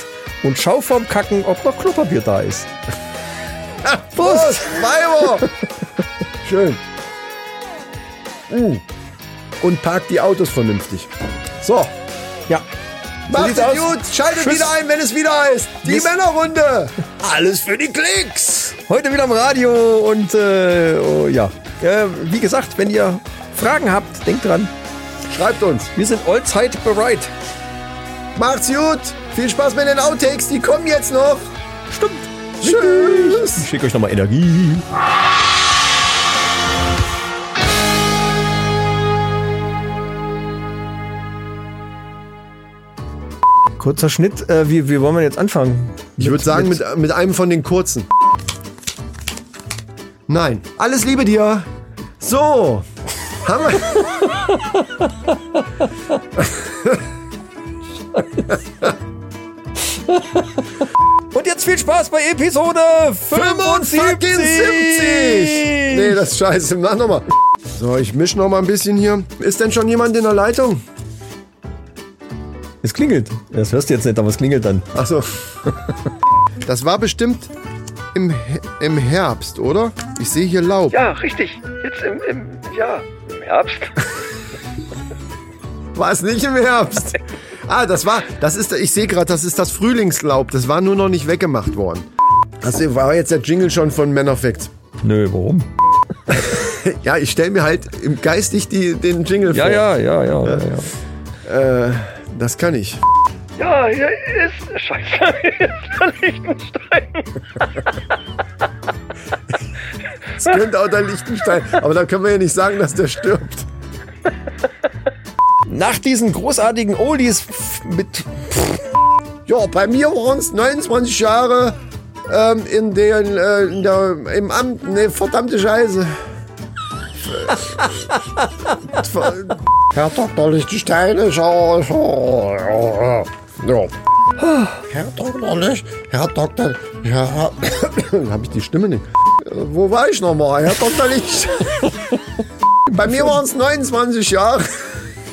S1: und schau vorm Kacken, ob noch Klopapier da ist. Prost!
S2: Prost, Weiber! Schön. Uh. Und parkt die Autos vernünftig. So,
S1: Ja.
S2: macht's
S1: sieht's aus.
S2: gut. Schaltet
S1: Tschüss.
S2: wieder ein, wenn es wieder heißt. Die
S1: Bis-
S2: Männerrunde. Alles für die Klicks.
S1: Heute wieder am Radio und äh, oh, ja. Äh, wie gesagt, wenn ihr Fragen habt, denkt dran,
S2: Schreibt uns.
S1: wir sind allzeit bereit.
S2: Macht's gut. Viel Spaß mit den Outtakes. Die kommen jetzt noch.
S1: Stimmt.
S2: Tschüss.
S1: Ich schicke euch nochmal Energie. Kurzer Schnitt. Äh, wie, wie wollen wir jetzt anfangen?
S2: Ich würde sagen, mit, mit einem von den kurzen. Nein. Alles Liebe dir. So. Haben wir.
S1: Und jetzt viel Spaß bei Episode 75.
S2: 75! Nee, das ist scheiße. Mach nochmal. So, ich misch noch mal ein bisschen hier. Ist denn schon jemand in der Leitung?
S1: Es klingelt. Das hörst du jetzt nicht, aber es klingelt dann.
S2: Achso. Das war bestimmt im, He- im Herbst, oder? Ich sehe hier Laub.
S5: Ja, richtig. Jetzt im, im ja,
S6: Im Herbst?
S2: War es nicht im Herbst? Ah, das war, das ist, ich sehe gerade, das ist das Frühlingslaub. Das war nur noch nicht weggemacht worden. Das war jetzt der Jingle schon von Man of Facts.
S1: Nö, warum?
S2: Ja, ich stelle mir halt im geistig die, den Jingle
S1: Ja,
S2: vor.
S1: ja, ja, ja, ja. ja.
S2: Äh, das kann ich.
S5: ja, hier ist Scheiße, hier ist der Lichtenstein.
S2: Das könnte auch der Lichtenstein. Aber da können wir ja nicht sagen, dass der stirbt.
S1: Nach diesen großartigen Oldies mit
S2: Ja, bei mir waren es 29 Jahre ähm, in, den, äh, in der, im Amt. Ne, verdammte Scheiße. Herr Dr. Lichtenstein ist ja. Ja. Herr Dr. Licht, Herr Dr. Ja, habe ich die Stimme nicht. Wo war ich nochmal? Herr Dr. Lichtenstein. Bei mir waren es 29 Jahre.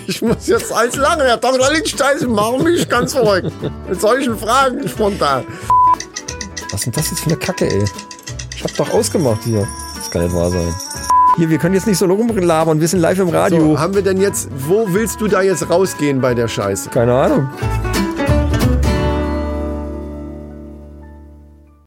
S2: Ich muss jetzt als lange, Herr Dr. Lichtenstein, machen mich ganz verrückt. Mit solchen Fragen spontan.
S1: Was ist denn das jetzt für eine Kacke, ey? Ich hab doch ausgemacht hier. Das kann nicht wahr sein. Hier, wir können jetzt nicht so rumlabern. Wir sind live im Radio.
S2: So, haben wir denn jetzt, wo willst du da jetzt rausgehen bei der Scheiße?
S1: Keine Ahnung.